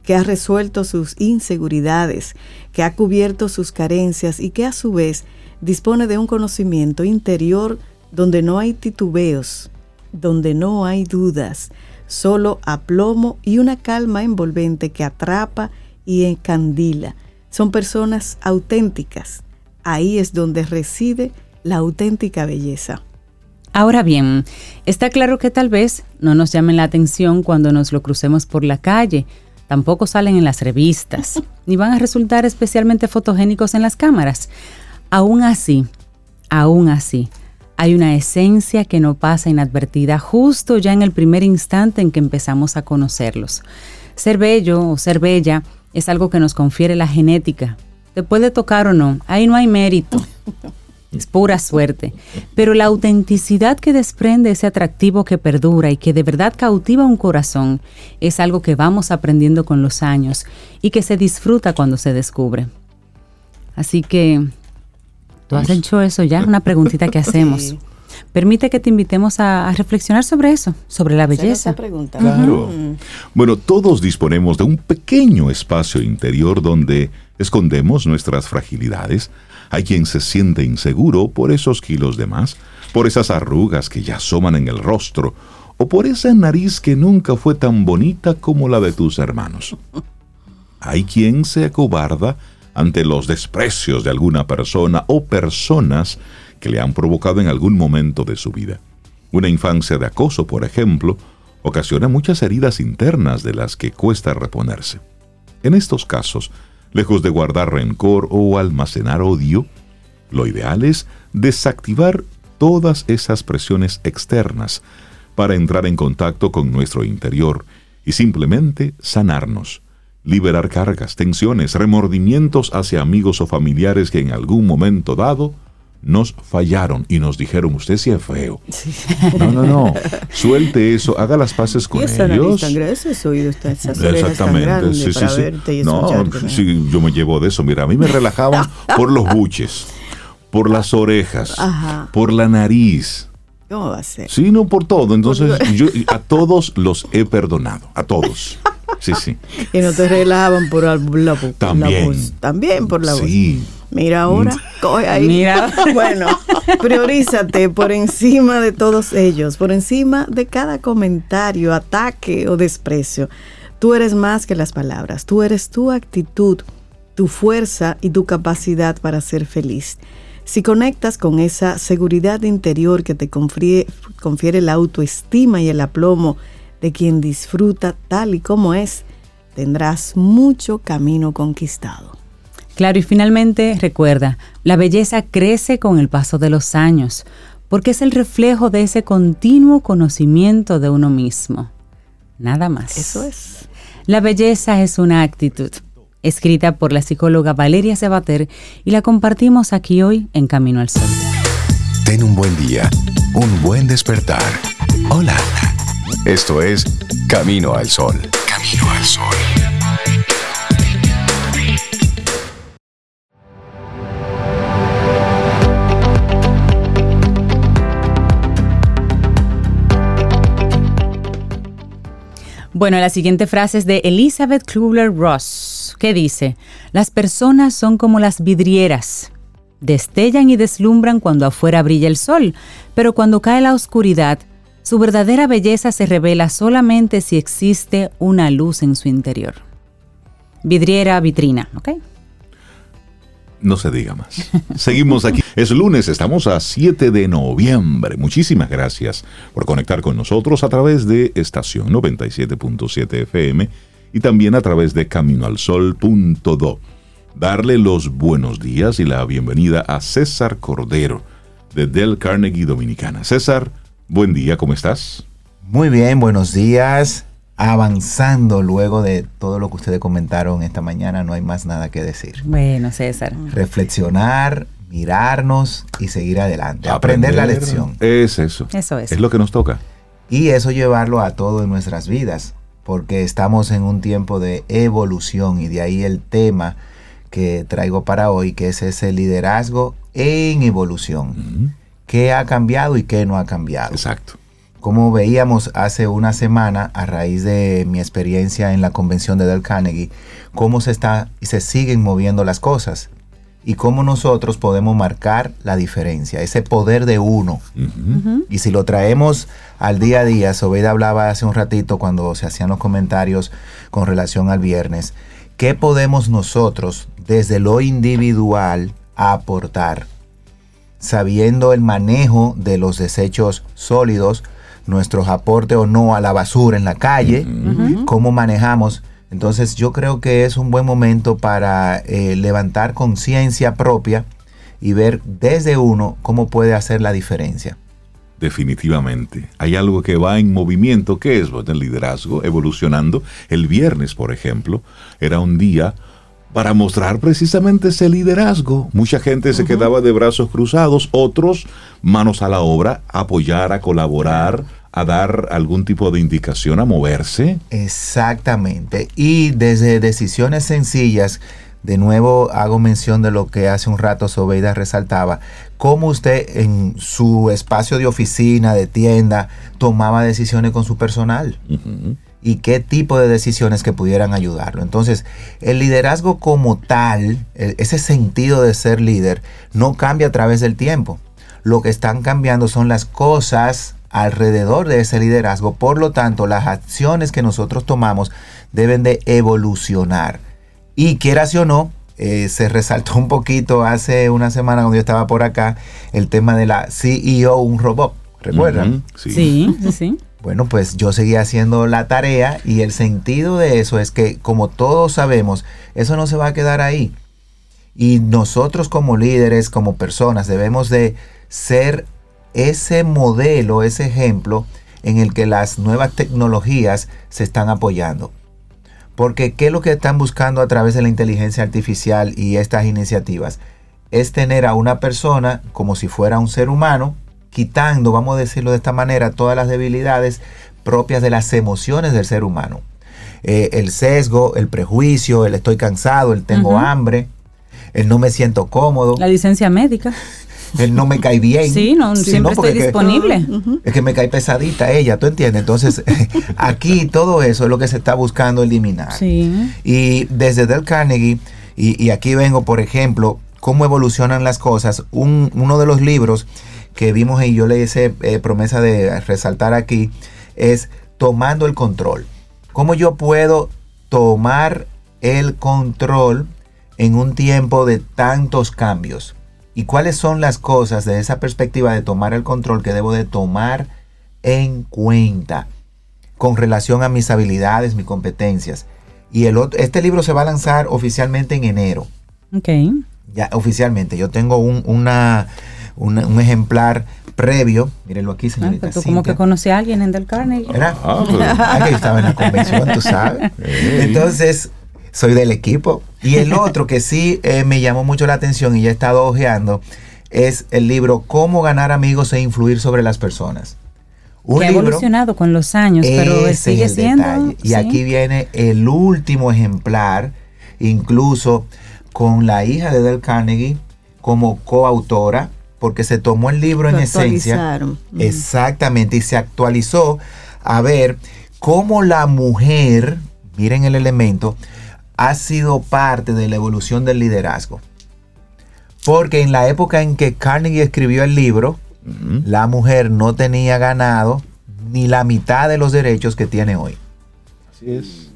que ha resuelto sus inseguridades, que ha cubierto sus carencias y que a su vez dispone de un conocimiento interior donde no hay titubeos, donde no hay dudas, solo aplomo y una calma envolvente que atrapa y encandila. Son personas auténticas. Ahí es donde reside la auténtica belleza. Ahora bien, está claro que tal vez no nos llamen la atención cuando nos lo crucemos por la calle, tampoco salen en las revistas, ni van a resultar especialmente fotogénicos en las cámaras. Aún así, aún así, hay una esencia que no pasa inadvertida justo ya en el primer instante en que empezamos a conocerlos. Ser bello o ser bella es algo que nos confiere la genética. Te puede tocar o no, ahí no hay mérito. Es pura suerte. Pero la autenticidad que desprende ese atractivo que perdura y que de verdad cautiva un corazón es algo que vamos aprendiendo con los años y que se disfruta cuando se descubre. Así que, ¿tú has hecho eso ya? Una preguntita que hacemos. Permite que te invitemos a, reflexionar sobre eso, sobre la belleza. Claro. Bueno, todos disponemos de un pequeño espacio interior donde escondemos nuestras fragilidades, hay quien se siente inseguro por esos kilos de más, por esas arrugas que ya asoman en el rostro, o por esa nariz que nunca fue tan bonita como la de tus hermanos. Hay quien se acobarda ante los desprecios de alguna persona o personas que le han provocado en algún momento de su vida. Una infancia de acoso, por ejemplo, ocasiona muchas heridas internas de las que cuesta reponerse. En estos casos, lejos de guardar rencor o almacenar odio, lo ideal es desactivar todas esas presiones externas para entrar en contacto con nuestro interior y simplemente sanarnos, liberar cargas, tensiones, remordimientos hacia amigos o familiares que en algún momento dado nos fallaron y nos dijeron, usted sí es feo. No, no, no. Suelte eso, haga las paces con ellos. Exactamente. sí, sí, sí. No, sí, yo me llevo de eso. Mira, a mí me relajaban por los buches, por las orejas, por la nariz. ¿Cómo va a ser? Sí, no por todo. Entonces, yo a todos los he perdonado. A todos. Sí, sí. Y no te relajaban por la, También. También por la voz. Sí. Mira ahora, coge ahí. Mira. bueno, priorízate por encima de todos ellos, por encima de cada comentario, ataque o desprecio. Tú eres más que las palabras, tú eres tu actitud, tu fuerza y tu capacidad para ser feliz. Si conectas con esa seguridad interior que te confiere, confiere la autoestima y el aplomo de quien disfruta tal y como es, tendrás mucho camino conquistado. Claro, y finalmente recuerda, la belleza crece con el paso de los años, porque es el reflejo de ese continuo conocimiento de uno mismo. Nada más. Eso es. La belleza es una actitud, escrita por la psicóloga Valeria Sebater y la compartimos aquí hoy en Camino al Sol. Ten un buen día, un buen despertar. Hola. Esto es Camino al Sol. Camino al Sol. Bueno, la siguiente frase es de Elizabeth Kubler-Ross, que dice, las personas son como las vidrieras. Destellan y deslumbran cuando afuera brilla el sol, pero cuando cae la oscuridad, su verdadera belleza se revela solamente si existe una luz en su interior. Vidriera, vitrina, ¿ok? No se diga más. Seguimos aquí. Es lunes, estamos a 7 de noviembre. Muchísimas gracias por conectar con nosotros a través de estación 97.7 FM y también a través de caminoalsol.do. Darle los buenos días y la bienvenida a César Cordero de Del Carnegie Dominicana. César, buen día, ¿cómo estás? Muy bien, buenos días avanzando luego de todo lo que ustedes comentaron esta mañana, no hay más nada que decir. Bueno, César. Reflexionar, mirarnos y seguir adelante. Aprender, la lección. Es eso. Eso es. Es lo que nos toca. Y eso llevarlo a todo en nuestras vidas, porque estamos en un tiempo de evolución y de ahí el tema que traigo para hoy, que es ese liderazgo en evolución. ¿Qué ha cambiado y qué no ha cambiado? Exacto como veíamos hace una semana a raíz de mi experiencia en la convención de Del Carnegie, cómo se está y se siguen moviendo las cosas y cómo nosotros podemos marcar la diferencia, ese poder de uno. Y si lo traemos al día a día, Sobeida hablaba hace un ratito cuando se hacían los comentarios con relación al viernes, ¿qué podemos nosotros desde lo individual aportar? Sabiendo el manejo de los desechos sólidos, nuestros aportes o no a la basura en la calle, cómo manejamos. Entonces yo creo que es un buen momento para eh, levantar conciencia propia y ver desde uno cómo puede hacer la diferencia. Definitivamente. Hay algo que va en movimiento, que es el liderazgo, evolucionando. El viernes, por ejemplo, era un día para mostrar precisamente ese liderazgo. Mucha gente se quedaba de brazos cruzados, otros manos a la obra, apoyar, a colaborar, a dar algún tipo de indicación, a moverse. Exactamente. Y desde decisiones sencillas, de nuevo hago mención de lo que hace un rato Sobeida resaltaba, cómo usted en su espacio de oficina, de tienda, tomaba decisiones con su personal. Y qué tipo de decisiones que pudieran ayudarlo. Entonces, el liderazgo como tal, ese sentido de ser líder, no cambia a través del tiempo lo que están cambiando son las cosas alrededor de ese liderazgo. Por lo tanto, las acciones que nosotros tomamos deben de evolucionar. Y quieras o no, eh, se resaltó un poquito hace una semana cuando yo estaba por acá el tema de la CEO, un robot. ¿Recuerdan? sí. sí, sí. Bueno, pues yo seguí haciendo la tarea y el sentido de eso es que, como todos sabemos, eso no se va a quedar ahí. Y nosotros como líderes, como personas, debemos de ser ese modelo, ese ejemplo en el que las nuevas tecnologías se están apoyando. Porque ¿qué es lo que están buscando a través de la inteligencia artificial y estas iniciativas? Es tener a una persona como si fuera un ser humano, quitando, vamos a decirlo de esta manera, todas las debilidades propias de las emociones del ser humano. Eh, el sesgo, el prejuicio, el estoy cansado, el tengo hambre, el no me siento cómodo. La licencia médica. Él no me cae bien. Sí, no, siempre estoy disponible. Es que me cae pesadita ella, ¿tú entiendes? Entonces, aquí todo eso es lo que se está buscando eliminar. Sí. Y desde Del Carnegie, y, aquí vengo, por ejemplo, cómo evolucionan las cosas. uno de los libros que vimos y yo le hice eh, promesa de resaltar aquí es Tomando el Control. ¿Cómo yo puedo tomar el control en un tiempo de tantos cambios? y cuáles son las cosas de esa perspectiva de tomar el control que debo de tomar en cuenta con relación a mis habilidades, mis competencias. Y el otro, este libro se va a lanzar oficialmente en enero. Ok. Ya oficialmente. Yo tengo un, una, un ejemplar previo. Mírenlo aquí, ah, señorita. tú como que conocí a alguien en Del Carnegie. ¿Era? Ah, pues. que estaba en la convención, tú sabes. Entonces, soy del equipo. Y el otro que sí eh, me llamó mucho la atención y ya he estado ojeando es el libro Cómo ganar amigos e influir sobre las personas. Un que ha evolucionado con los años, pero sigue siendo. Y aquí viene el último ejemplar, incluso con la hija de Del Carnegie como coautora, porque se tomó el libro en esencia. Exactamente, y se actualizó a ver cómo la mujer, miren el elemento, ha sido parte de la evolución del liderazgo. Porque en la época en que Carnegie escribió el libro, la mujer no tenía ganado ni la mitad de los derechos que tiene hoy. Así es.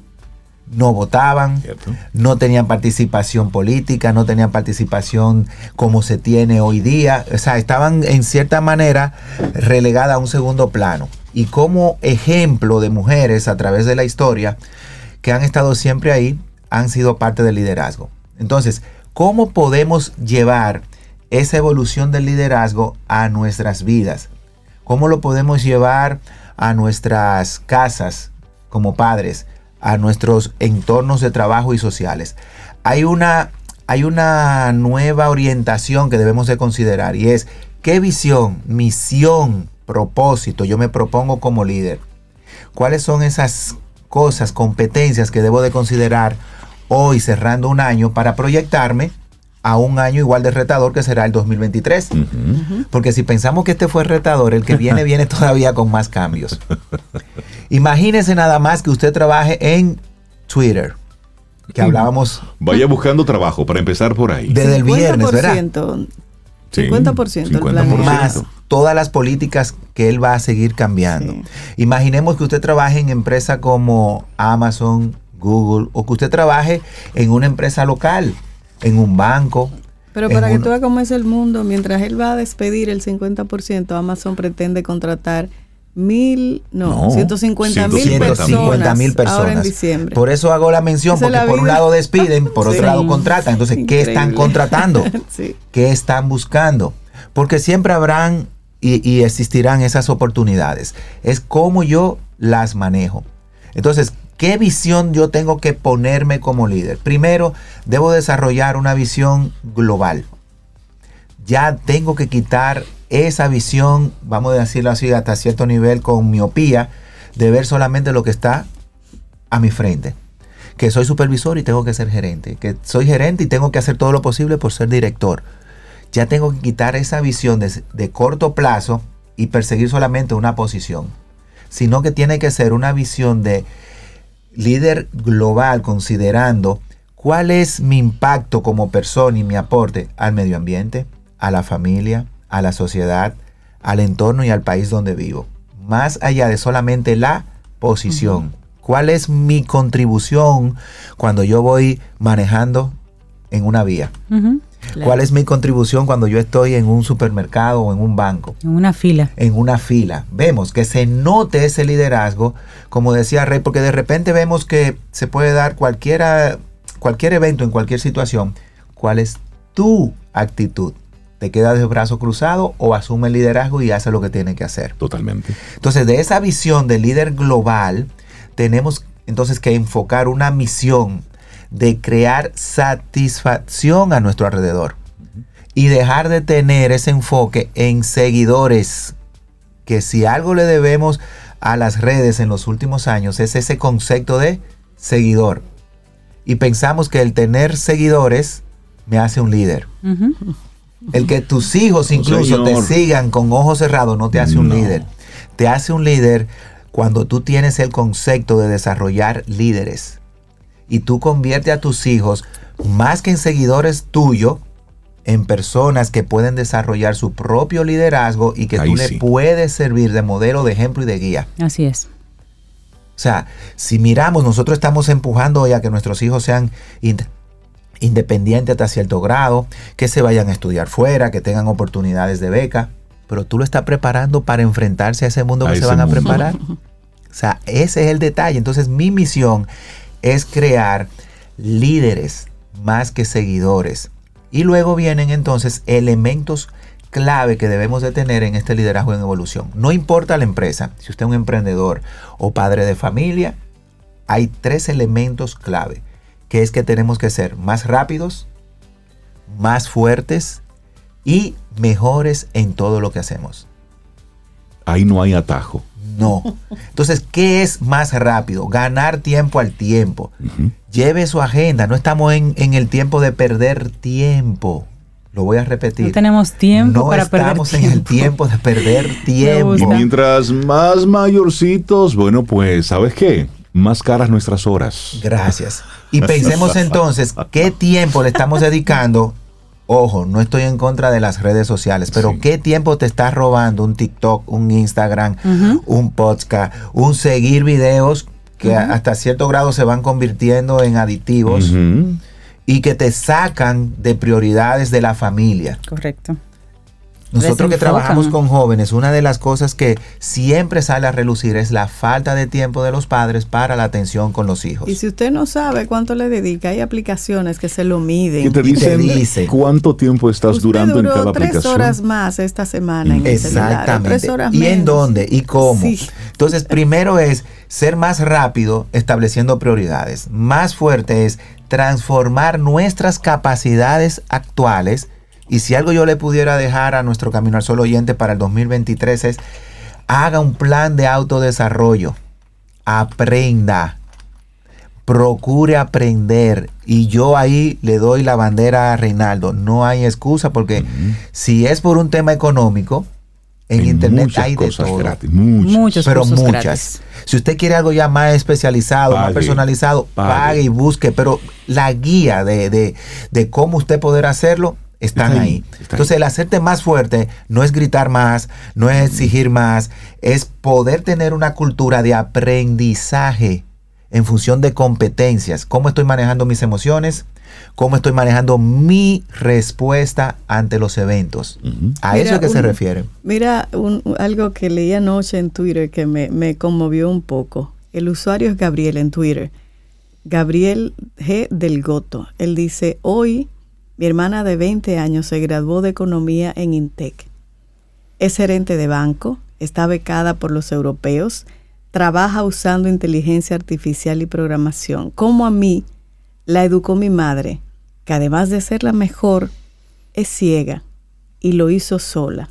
No votaban, no tenían participación política, no tenían participación como se tiene hoy día. O sea, estaban en cierta manera relegadas a un segundo plano. Y como ejemplo de mujeres a través de la historia que han estado siempre ahí, han sido parte del liderazgo. Entonces, ¿cómo podemos llevar esa evolución del liderazgo a nuestras vidas? ¿Cómo lo podemos llevar a nuestras casas como padres, a nuestros entornos de trabajo y sociales? Hay una, hay una nueva orientación que debemos de considerar y es qué visión, misión, propósito yo me propongo como líder. ¿Cuáles son esas cosas, competencias que debo de considerar hoy cerrando un año para proyectarme a un año igual de retador que será el 2023. Porque si pensamos que este fue retador, el que viene viene todavía con más cambios. Imagínese nada más que usted trabaje en Twitter, que hablábamos... Vaya buscando trabajo para empezar por ahí. Desde el viernes, ¿verdad? 50%, 50%, más todas las políticas que él va a seguir cambiando. Imaginemos que usted trabaje en empresas como Amazon, Google o que usted trabaje en una empresa local, en un banco. Pero para que tú veas cómo es el mundo, mientras él va a despedir el 50%, Amazon pretende contratar mil, no, 150 mil personas, mil personas ahora en diciembre. Por eso hago la mención, porque por un lado despiden, por otro lado contratan. Entonces, ¿qué están contratando? ¿Qué están buscando? Porque siempre habrán y, y, existirán esas oportunidades. Es cómo yo las manejo. Entonces, ¿Qué visión yo tengo que ponerme como líder? Primero, debo desarrollar una visión global. Ya tengo que quitar esa visión, vamos a decirlo así, hasta cierto nivel con miopía, de ver solamente lo que está a mi frente. Que soy supervisor y tengo que ser gerente. Que soy gerente y tengo que hacer todo lo posible por ser director. Ya tengo que quitar esa visión de, de corto plazo y perseguir solamente una posición. Sino que tiene que ser una visión de líder global considerando cuál es mi impacto como persona y mi aporte al medio ambiente, a la familia, a la sociedad, al entorno y al país donde vivo. Más allá de solamente la posición. ¿Cuál es mi contribución cuando yo voy manejando en una vía? ¿Cuál es mi contribución cuando yo estoy en un supermercado o en un banco? En una fila. En una fila. Vemos que se note ese liderazgo, como decía Rey, porque de repente vemos que se puede dar cualquiera, cualquier evento en cualquier situación. ¿Cuál es tu actitud? ¿Te quedas de brazo cruzado o asume el liderazgo y hace lo que tiene que hacer? Totalmente. Entonces, de esa visión de líder global, tenemos entonces que enfocar una misión de crear satisfacción a nuestro alrededor y dejar de tener ese enfoque en seguidores, que si algo le debemos a las redes en los últimos años es ese concepto de seguidor. Y pensamos que el tener seguidores me hace un líder. El que tus hijos incluso te sigan con ojos cerrados no te hace un líder. Te hace un líder cuando tú tienes el concepto de desarrollar líderes y tú conviertes a tus hijos más que en seguidores tuyos, en personas que pueden desarrollar su propio liderazgo y que tú le puedes servir de modelo, de ejemplo y de guía. Así es. O sea, si miramos, nosotros estamos empujando hoy a que nuestros hijos sean independientes hasta cierto grado, que se vayan a estudiar fuera, que tengan oportunidades de beca pero tú lo estás preparando para enfrentarse a ese mundo que se van a preparar. O sea, ese es el detalle. Entonces mi misión es crear líderes más que seguidores. Y luego vienen entonces elementos clave que debemos de tener en este liderazgo en evolución. No importa la empresa, si usted es un emprendedor o padre de familia, hay tres elementos clave, que es que tenemos que ser más rápidos, más fuertes y mejores en todo lo que hacemos. Ahí no hay atajo. No. Entonces, ¿qué es más rápido? Ganar tiempo al tiempo. Lleve su agenda. No estamos en, el tiempo de perder tiempo. Lo voy a repetir. No tenemos tiempo para perder tiempo. estamos en el tiempo de perder tiempo. Y mientras más mayorcitos, bueno, pues, ¿sabes qué? Más caras nuestras horas. Gracias. Y pensemos entonces, ¿qué tiempo le estamos dedicando Ojo, no estoy en contra de las redes sociales, pero ¿qué tiempo te está robando un TikTok, un Instagram, un podcast, un seguir videos que hasta cierto grado se van convirtiendo en aditivos y que te sacan de prioridades de la familia? Correcto. Nosotros que trabajamos con jóvenes, una de las cosas que siempre sale a relucir es la falta de tiempo de los padres para la atención con los hijos. Y si usted no sabe cuánto le dedica, hay aplicaciones que se lo miden. Y te dicen, cuánto tiempo estás durando en cada aplicación. Tres horas más esta semana en Exactamente. ¿Y en dónde? ¿Y cómo? Entonces, primero es ser más rápido estableciendo prioridades. Más fuerte es transformar nuestras capacidades actuales y si algo yo le pudiera dejar a nuestro Camino al Sol oyente para el 2023 es, haga un plan de autodesarrollo, aprenda, procure aprender. Y yo ahí le doy la bandera a Reinaldo. No hay excusa porque si es por un tema económico, en internet hay de todo. Gratis, muchas. pero muchas. Si usted quiere algo ya más especializado, más personalizado, pague. y busque. Pero la guía de, de, de cómo usted poder hacerlo están ahí. Entonces el hacerte más fuerte no es gritar más, no es exigir más, es poder tener una cultura de aprendizaje en función de competencias. ¿Cómo estoy manejando mis emociones? ¿Cómo estoy manejando mi respuesta ante los eventos? A eso es que se refiere. Mira, algo que leí anoche en Twitter que me, me conmovió un poco. El usuario es Gabriel en Twitter. Gabriel G. Del Goto. Él dice, hoy mi hermana de 20 años se graduó de economía en INTEC. Es gerente de banco, está becada por los europeos, trabaja usando inteligencia artificial y programación. Como a mí la educó mi madre, que además de ser la mejor, es ciega y lo hizo sola.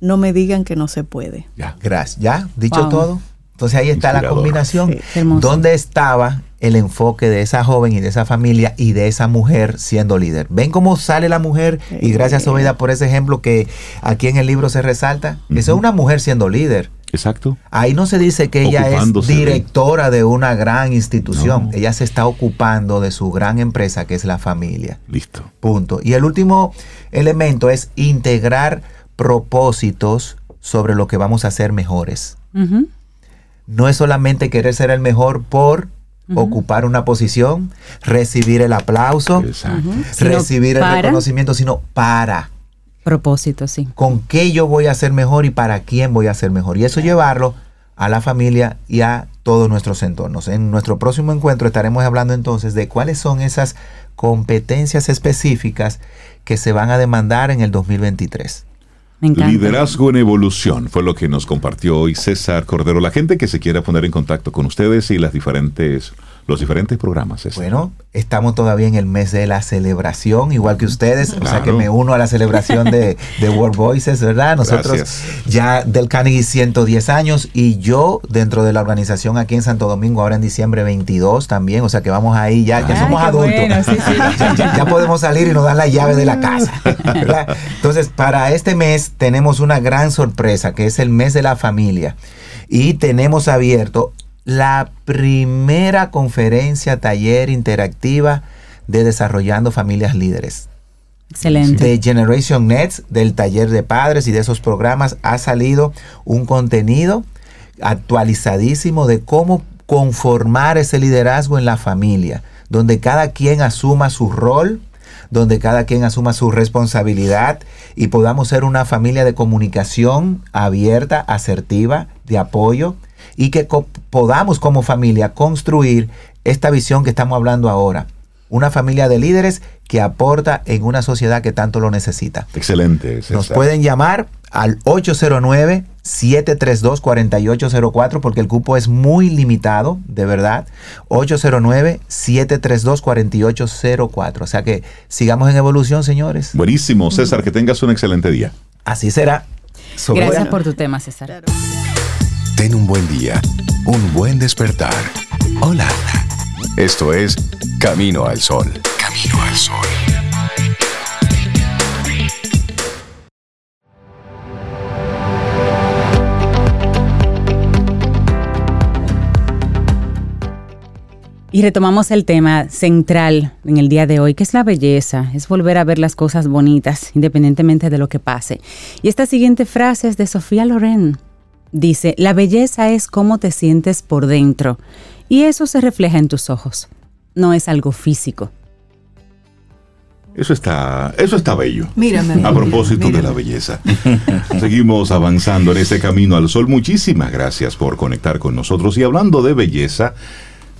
No me digan que no se puede. Ya, gracias. ¿Ya? ¿Dicho todo? Entonces ahí está la combinación. ¿Dónde estaba el enfoque de esa joven y de esa familia y de esa mujer siendo líder? ¿Ven cómo sale la mujer? Y gracias Oveida por ese ejemplo que aquí en el libro se resalta. Eso es una mujer siendo líder. Exacto. Ahí no se dice que ella es directora de... una gran institución. Ella se está ocupando de su gran empresa que es la familia. Listo. Punto. Y el último elemento es integrar propósitos sobre lo que vamos a hacer mejores no es solamente querer ser el mejor por ocupar una posición, recibir el aplauso, recibir el reconocimiento, sino para. Propósito, sí. ¿Con qué yo voy a ser mejor y para quién voy a ser mejor? Y eso llevarlo a la familia y a todos nuestros entornos. En nuestro próximo encuentro estaremos hablando entonces de cuáles son esas competencias específicas que se van a demandar en el 2023. Liderazgo en evolución fue lo que nos compartió hoy César Cordero. La gente que se quiera poner en contacto con ustedes y las diferentes los diferentes programas. Bueno, estamos todavía en el mes de la celebración, igual que ustedes, o sea que me uno a la celebración de, World Voices, ¿verdad? Nosotros ya del Carnegie 110 años y yo dentro de la organización aquí en Santo Domingo, ahora en diciembre 22 también, o sea que vamos ahí, ya, ya somos adultos, Ya, podemos salir y nos dan la llave de la casa, Entonces, para este mes tenemos una gran sorpresa, que es el mes de la familia. Y tenemos abierto la primera conferencia, taller interactiva de Desarrollando Familias Líderes. Excelente. De Generation Nets, del taller de padres y de esos programas, ha salido un contenido actualizadísimo de cómo conformar ese liderazgo en la familia, donde cada quien asuma su rol, donde cada quien asuma su responsabilidad y podamos ser una familia de comunicación abierta, asertiva, de apoyo, y que podamos como familia construir esta visión que estamos hablando ahora. Una familia de líderes que aporta en una sociedad que tanto lo necesita. Excelente. Nos pueden llamar al 809-732-4804 porque el cupo es muy limitado, de verdad. 809-732-4804. O sea que sigamos en evolución, señores. Buenísimo, César, que tengas un excelente día. Así será. Gracias por tu tema, César. Ten un buen día, un buen despertar. Hola. Esto es Camino al Sol. Camino al Sol. Y retomamos el tema central en el día de hoy, que es la belleza, es volver a ver las cosas bonitas, independientemente de lo que pase. Y esta siguiente frase es de Sofía Loren. Dice, la belleza es cómo te sientes por dentro y eso se refleja en tus ojos. No es algo físico. Eso está, eso está bello. Mírame. A propósito de la belleza. Seguimos avanzando en ese camino al sol. Muchísimas gracias por conectar con nosotros. Y hablando de belleza,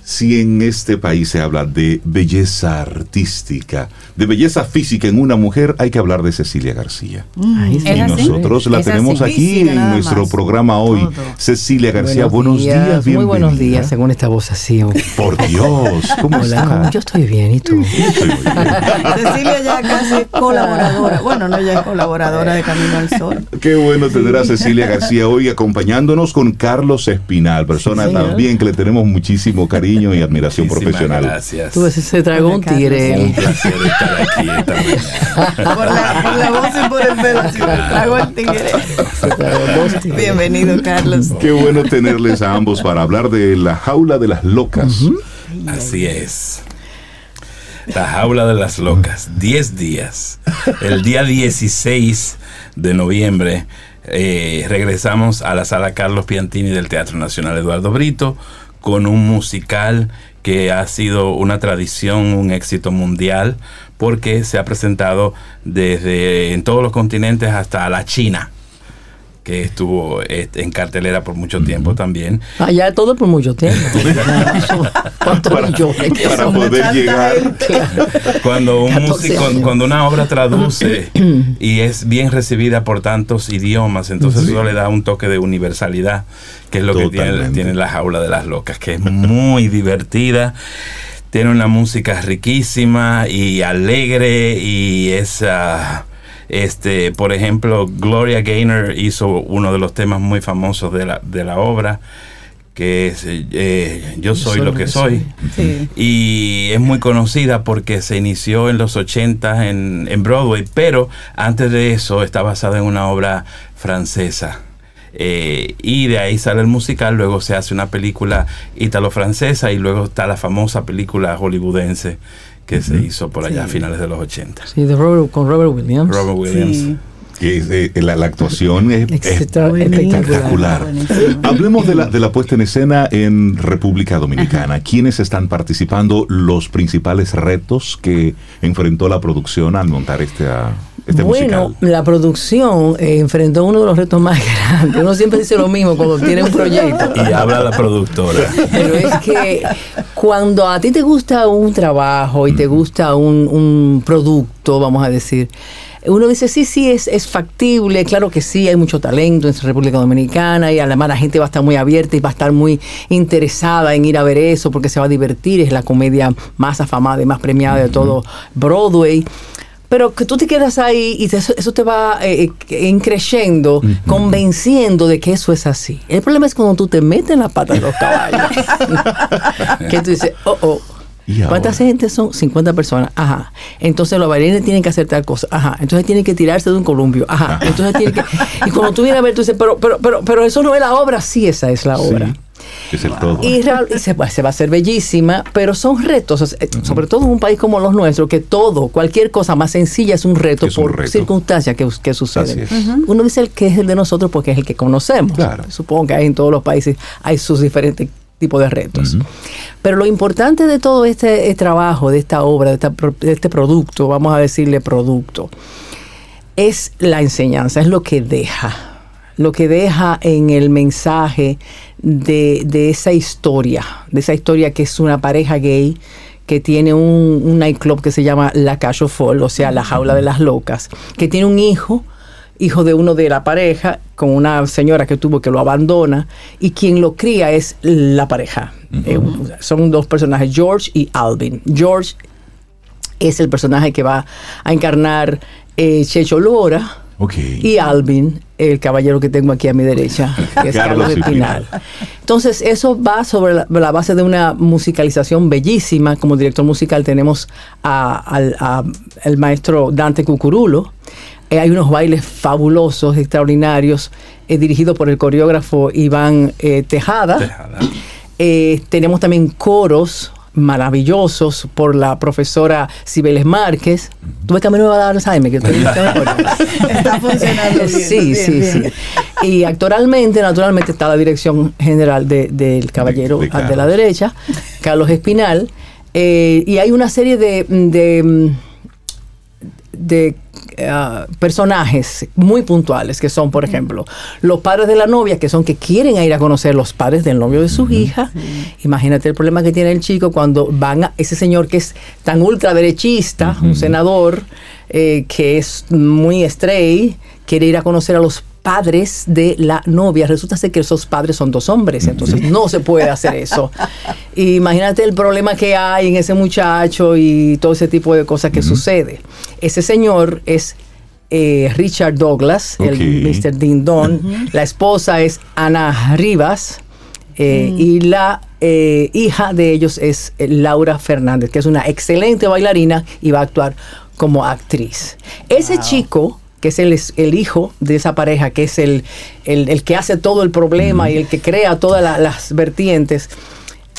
si en este país se habla de belleza artística, de belleza física en una mujer, hay que hablar de Cecilia García. y nosotros la tenemos aquí en nuestro programa hoy. Cecilia García, buenos, días, Muy buenos días, según esta voz así. Por Dios, ¿cómo Hola, Yo estoy bien, ¿y tú? Cecilia ya casi colaboradora. Bueno, no, ya es colaboradora de Camino al Sol. Qué bueno tener a Cecilia García hoy acompañándonos con Carlos Espinal, persona también que le tenemos muchísimo cariño y admiración profesional. Gracias. Tú se tragó un tigre. Un placer estar aquí esta mañana. por, la, por, la, voz y por el pelo, se tragó el tigre. Bienvenido, Carlos. Qué bueno tenerles a ambos para hablar de la jaula de las locas. Así es. La jaula de las locas. 10 días. El día 16 de noviembre eh, regresamos a la sala Carlos Piantini del Teatro Nacional Eduardo Brito con un musical que ha sido una tradición, un éxito mundial, porque se ha presentado desde en todos los continentes hasta la China que estuvo en cartelera por mucho tiempo también. Allá todo por mucho tiempo. para, poder llegar. Cuando, un cuando una obra traduce y es bien recibida por tantos idiomas, entonces eso le da un toque de universalidad, que es lo que tiene, tiene la jaula de las locas, que es muy divertida tiene una música riquísima y alegre y es este, por ejemplo, Gloria Gaynor hizo uno de los temas muy famosos de la, de la obra que es eh, Yo soy lo que soy. Y es muy conocida porque se inició en los 80 en, en Broadway, pero antes de eso está basada en una obra francesa. Eh, y de ahí sale el musical, luego se hace una película italo-francesa y luego está la famosa película hollywoodense que se hizo por allá a finales de los 80. Sí, de Robert, con Robert Williams. Robert Williams. que la, actuación es, espectacular. Hablemos de la, de la puesta en escena en República Dominicana. ¿Quiénes están participando? Los principales retos que enfrentó la producción al montar este, ah, este bueno, la producción eh, enfrentó uno de los retos más grandes. Uno siempre dice lo mismo cuando tiene un proyecto. Y habla la productora. Pero es que cuando a ti te gusta un trabajo y te gusta un, un producto, vamos a decir, uno dice, sí, sí, es, es factible, claro que sí, hay mucho talento en República Dominicana y además la gente va a estar muy abierta y va a estar muy interesada en ir a ver eso porque se va a divertir, es la comedia más afamada y más premiada de todo Broadway pero que tú te quedas ahí y eso, te va eh, creciendo, convenciendo de que eso es así. El problema es cuando tú te metes en la pata de los caballos, que tú dices, oh, oh, ¿Cuántas gente son? 50 personas. Ajá. Entonces los bailarines tienen que hacer tal cosa. Ajá. Entonces tienen que tirarse de un columpio. Ajá. Entonces tienen que. Y cuando tú vienes a ver, tú dices, pero, pero, pero, pero eso no es la obra. Sí, esa es la obra. Es el todo. Y, se, va a hacer bellísima, pero son retos, eh, sobre todo en un país como los nuestros, que todo, cualquier cosa más sencilla es un reto por circunstancias que, que suceden. Uno dice el que es el de nosotros porque es el que conocemos. Supongo que hay en todos los países hay sus diferentes tipo de retos. Pero lo importante de todo este, este trabajo, de esta obra, de, este producto, vamos a decirle producto, es la enseñanza, es lo que deja, lo que deja en el mensaje de, esa historia, de esa historia que es una pareja gay que tiene un, un nightclub que se llama La Cacho Fall, o sea, la jaula de las locas, que tiene un hijo hijo de uno de la pareja, con una señora que tuvo que lo abandona, y quien lo cría es la pareja. Eh, son dos personajes, George y Alvin. George es el personaje que va a encarnar eh, Checho Lora. Y Alvin, el caballero que tengo aquí a mi derecha, que es Carlos, Espinal. Entonces, eso va sobre la, base de una musicalización bellísima. Como director musical tenemos al el maestro Dante Cucurulo, eh, hay unos bailes fabulosos, extraordinarios, eh, dirigidos por el coreógrafo Iván eh, Tejada. tenemos también coros maravillosos por la profesora Cibeles Márquez. Tuve que a mí me va a dar Alzheimer, que Está funcionando bien. Sí, sí, sí. Y actualmente, naturalmente, está la dirección general del caballero de, de, la derecha, Carlos Espinal. y hay una serie de, de, eh, personajes muy puntuales, que son, por ejemplo, los padres de la novia, que son que quieren ir a conocer los padres del novio de su hija. Imagínate el problema que tiene el chico cuando van a ese señor que es tan ultraderechista, un senador, eh, que es muy stray, quiere ir a conocer a los padres de la novia. Resulta ser que esos padres son dos hombres, entonces no se puede hacer eso. Imagínate el problema que hay en ese muchacho y todo ese tipo de cosas que sucede. Ese señor es eh, Richard Douglas, el Mr. Dindon. La esposa es Ana Rivas. Eh, mm. Y la eh, hija de ellos es Laura Fernández, que es una excelente bailarina y va a actuar como actriz. Ese chico que es el, el, hijo de esa pareja, que es el, el, que hace todo el problema y el que crea todas las vertientes,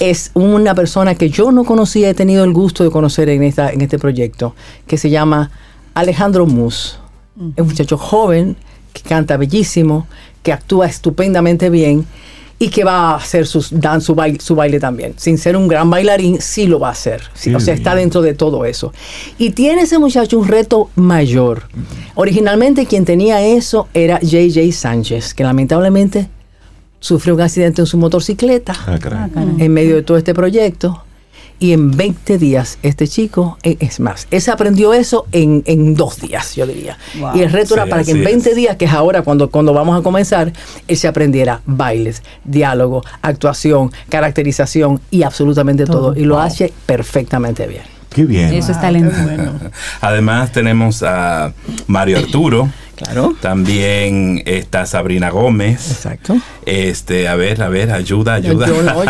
es una persona que yo no conocía, he tenido el gusto de conocer en, esta, en este proyecto, que se llama Alejandro Mus. Es un muchacho joven, que canta bellísimo, que actúa estupendamente bien y que va a hacer sus, dan su, baile, su baile también. Sin ser un gran bailarín, sí lo va a hacer. o sea, está dentro de todo eso. Y tiene ese muchacho un reto mayor. Originalmente quien tenía eso era JJ Sánchez, que lamentablemente sufrió un accidente en su motocicleta ah, en medio de todo este proyecto y en 20 días este chico, eh, es más, él se aprendió eso en, en dos días, yo diría. Y el reto era para que en 20 días, que es ahora cuando, cuando vamos a comenzar, él se aprendiera bailes, diálogo, actuación, caracterización y absolutamente todo. Y lo hace perfectamente bien. Qué bien. Eso es talento. Además tenemos a Mario Arturo Claro. También está Sabrina Gómez. Exacto. Este, a ver, a ver, ayuda, ayuda. Yo, no,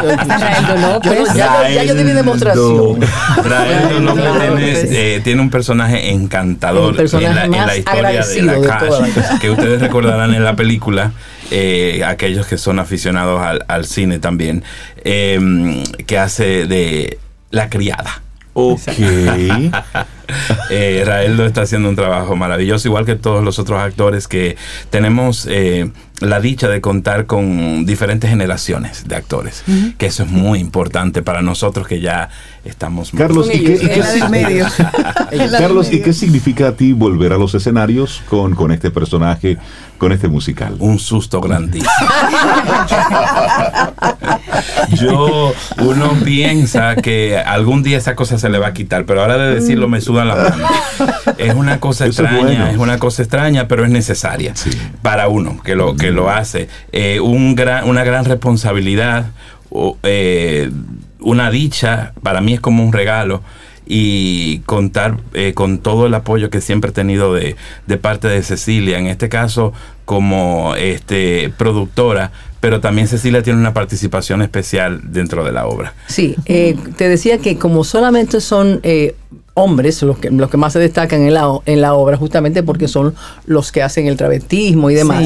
yo, ya, yo di mi demostración. tiene, eh, tiene, un personaje encantador en, la, historia de la Cash, que ustedes recordarán en la película. Eh, aquellos que son aficionados al, al cine también, eh, que hace de la criada. Ok. Eh, Raeldo está haciendo un trabajo maravilloso, igual que todos los otros actores que tenemos eh, la dicha de contar con diferentes generaciones de actores, que eso es muy importante para nosotros que ya estamos Carlos, ¿y qué, Carlos, ¿y qué significa a ti volver a los escenarios con, con este personaje, con este musical? Un susto grandísimo. Yo, uno piensa que algún día esa cosa se le va a quitar, pero ahora de decirlo me sudan las manos. Es una cosa extraña, es, una cosa extraña, pero es necesaria para uno que lo que lo hace. Eh, un gran, una gran responsabilidad, eh, una dicha, para mí es como un regalo y contar eh, con todo el apoyo que siempre he tenido de, de, parte de Cecilia, en este caso como este, productora, pero también Cecilia tiene una participación especial dentro de la obra. Sí, te decía que como solamente son hombres los que, los que más se destacan en la, en la obra, justamente porque son los que hacen el travestismo y demás.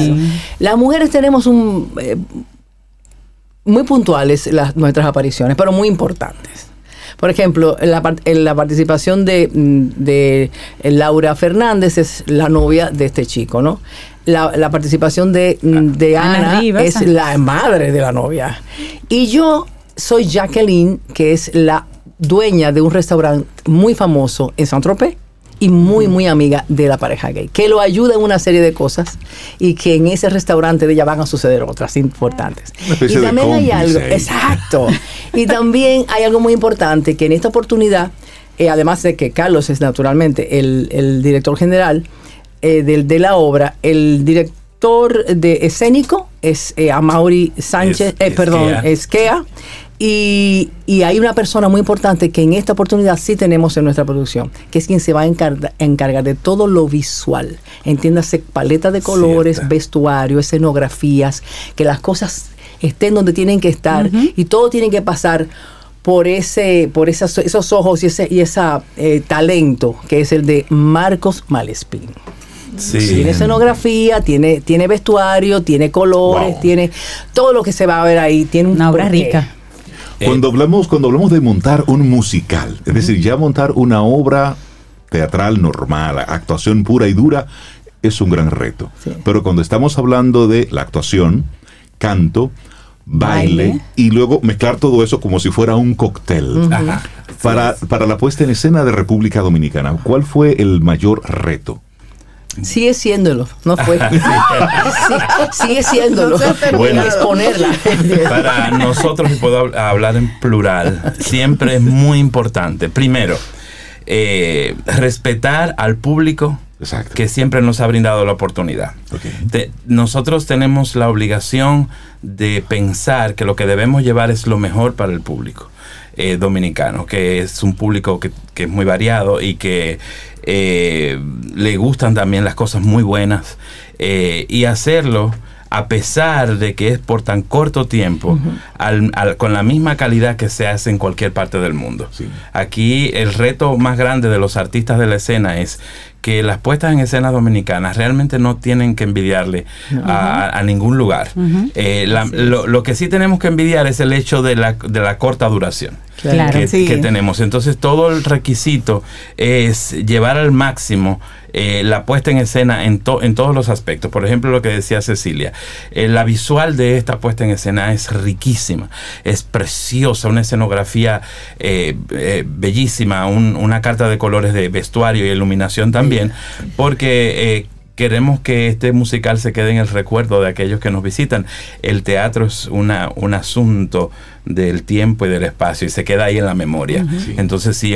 Las mujeres tenemos un... Eh, muy puntuales las, nuestras apariciones, pero muy importantes. Por ejemplo, en la, en la participación de, de, Laura Fernández es la novia de este chico, ¿no? La, la participación de, de Ana, es la madre de la novia. Y yo soy Jacqueline, que es la dueña de un restaurante muy famoso en Saint-Tropez y muy, muy amiga de la pareja gay, que lo ayuda en una serie de cosas y que en ese restaurante de ella van a suceder otras importantes. y también hay algo, exacto. y también hay algo muy importante que en esta oportunidad, eh, además de que Carlos es naturalmente el, director general eh, de, la obra, el director de escénico es eh, Amaury Sánchez, perdón, Esquea y, hay una persona muy importante que en esta oportunidad sí tenemos en nuestra producción, que es quien se va a encargar, de todo lo visual. Entiéndase, paleta de colores, vestuario, escenografías, que las cosas estén donde tienen que estar y todo tiene que pasar por ese por esos ojos y ese y esa eh, talento que es el de Marcos Malespín. Tiene escenografía, tiene, tiene vestuario, tiene colores, tiene todo lo que se va a ver ahí. Tiene una obra rica. Eh, cuando, hablamos, cuando hablamos de montar un musical, es decir, ya montar una obra teatral normal, actuación pura y dura, es un gran reto. Pero cuando estamos hablando de la actuación, canto, baile, y luego mezclar todo eso como si fuera un cóctel. Para, para la puesta en escena de República Dominicana, ¿cuál fue el mayor reto? Sigue siéndolo, no fue. sigue siéndolo. bueno, exponerla. Para nosotros, y puedo hablar en plural, siempre es muy importante. Primero, eh, respetar al público que siempre nos ha brindado la oportunidad. nosotros tenemos la obligación de pensar que lo que debemos llevar es lo mejor para el público. Eh, dominicano, que es un público que, que, es muy variado y que eh, le gustan también las cosas muy buenas eh, y hacerlo a pesar de que es por tan corto tiempo, con la misma calidad que se hace en cualquier parte del mundo. Aquí el reto más grande de los artistas de la escena es que las puestas en escena dominicanas realmente no tienen que envidiarle a, ningún lugar. Eh, lo, que sí tenemos que envidiar es el hecho de la, de la corta duración que, tenemos. Entonces todo el requisito es llevar al máximo eh, la puesta en escena en, en todos los aspectos. Por ejemplo, lo que decía Cecilia, eh, la visual de esta puesta en escena es riquísima, es preciosa, una escenografía bellísima, una carta de colores de vestuario y iluminación también porque eh, queremos que este musical se quede en el recuerdo de aquellos que nos visitan. El teatro es una, un asunto del tiempo y del espacio y se queda ahí en la memoria. Entonces, si,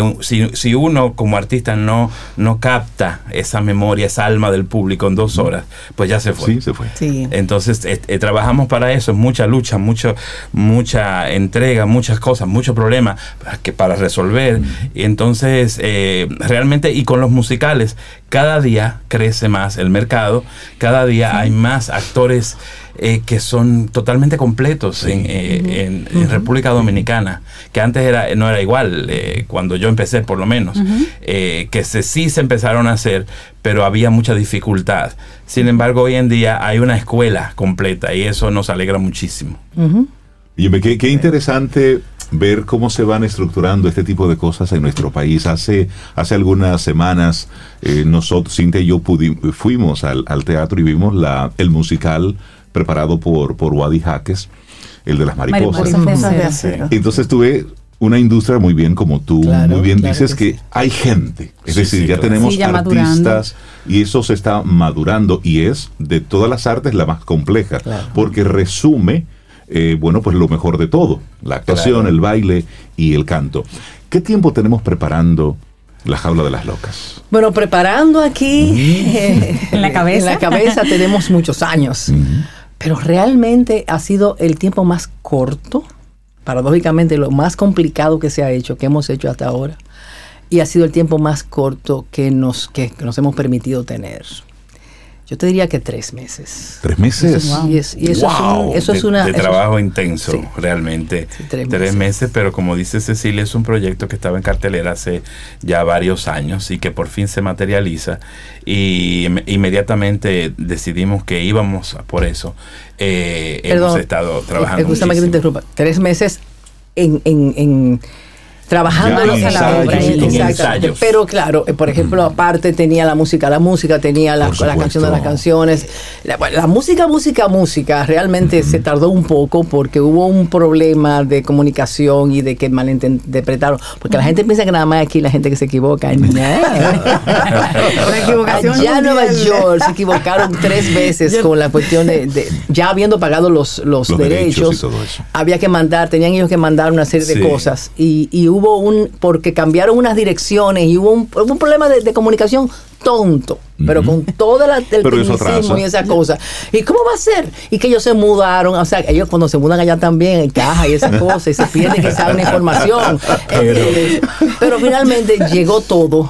si, uno como artista no, no capta esa memoria, esa alma del público en dos horas, pues ya se fue. Sí, se fue. Entonces, eh, eh, trabajamos para eso, mucha lucha, mucho, mucha entrega, muchas cosas, muchos problemas que, para resolver. Y entonces, eh, realmente, y con los musicales, cada día crece más el mercado, cada día hay más actores eh, que son totalmente completos en, eh, República Dominicana, que antes era, no era igual, eh, cuando yo empecé por lo menos, que se, sí se empezaron a hacer, pero había mucha dificultad. Sin embargo, hoy en día hay una escuela completa y eso nos alegra muchísimo. Y qué, qué interesante ver cómo se van estructurando este tipo de cosas en nuestro país. Hace, hace algunas semanas, eh, nosotros, Cintia y yo fuimos al, teatro y vimos la, el musical preparado por, por Wadi Jaques, el de las mariposas. Entonces tuve una industria muy bien como tú, muy bien dices que, hay gente, es decir, ya tenemos artistas y eso se está madurando y es de todas las artes la más compleja, porque resume, eh, bueno, pues lo mejor de todo, la actuación, el baile y el canto. ¿Qué tiempo tenemos preparando? La jaula de las locas. Bueno, preparando aquí en la cabeza. En la cabeza. tenemos muchos años, pero realmente ha sido el tiempo más corto paradójicamente lo más complicado que se ha hecho, que hemos hecho hasta ahora, y ha sido el tiempo más corto que nos, que, nos hemos permitido tener. Yo te diría que tres meses. ¿Tres meses? y, eso, es una... De, trabajo intenso, realmente. tres, meses. pero como dice Cecilia, es un proyecto que estaba en cartelera hace ya varios años y que por fin se materializa. Y inmediatamente decidimos que íbamos por eso. Eh, hemos estado trabajando. Escúchame que te interrumpa. Tres meses en, en, en trabajando en la obra. Pero claro, eh, por ejemplo, aparte tenía la música, la música tenía la, la canción de las canciones. La, música, música, música, realmente se tardó un poco porque hubo un problema de comunicación y de que malinterpretaron. Porque la gente piensa que nada más aquí la gente que se equivoca. Ya en Nueva York se equivocaron tres veces con la cuestión de, ya habiendo pagado los, los, derechos, había que mandar, tenían ellos que mandar una serie de cosas y, y hubo hubo un, porque cambiaron unas direcciones y hubo un, un problema de, comunicación tonto, pero con todo el tecnicismo y esa cosa. ¿Y cómo va a ser? Y que ellos se mudaron, o sea, ellos cuando se mudan allá también en caja y esa cosa, y se pierde que saben una información. pero finalmente llegó todo.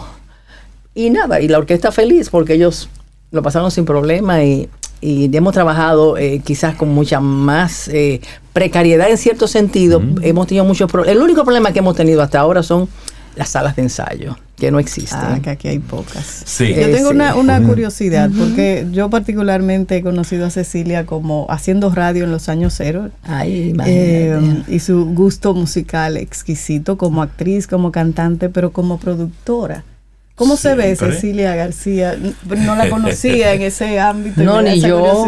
Y nada, y la orquesta feliz porque ellos lo pasaron sin problema y y hemos trabajado eh, quizás con mucha más eh, precariedad en cierto sentido. Hemos tenido muchos problemas. El único problema que hemos tenido hasta ahora son las salas de ensayo, que no existen. Ah, que aquí hay pocas. Sí. Yo tengo una, una curiosidad, porque yo particularmente he conocido a Cecilia como haciendo radio en los años cero. Ay, eh, y su gusto musical exquisito como actriz, como cantante, pero como productora. ¿Cómo se ve Cecilia García? No la conocía en ese ámbito. No, ni yo.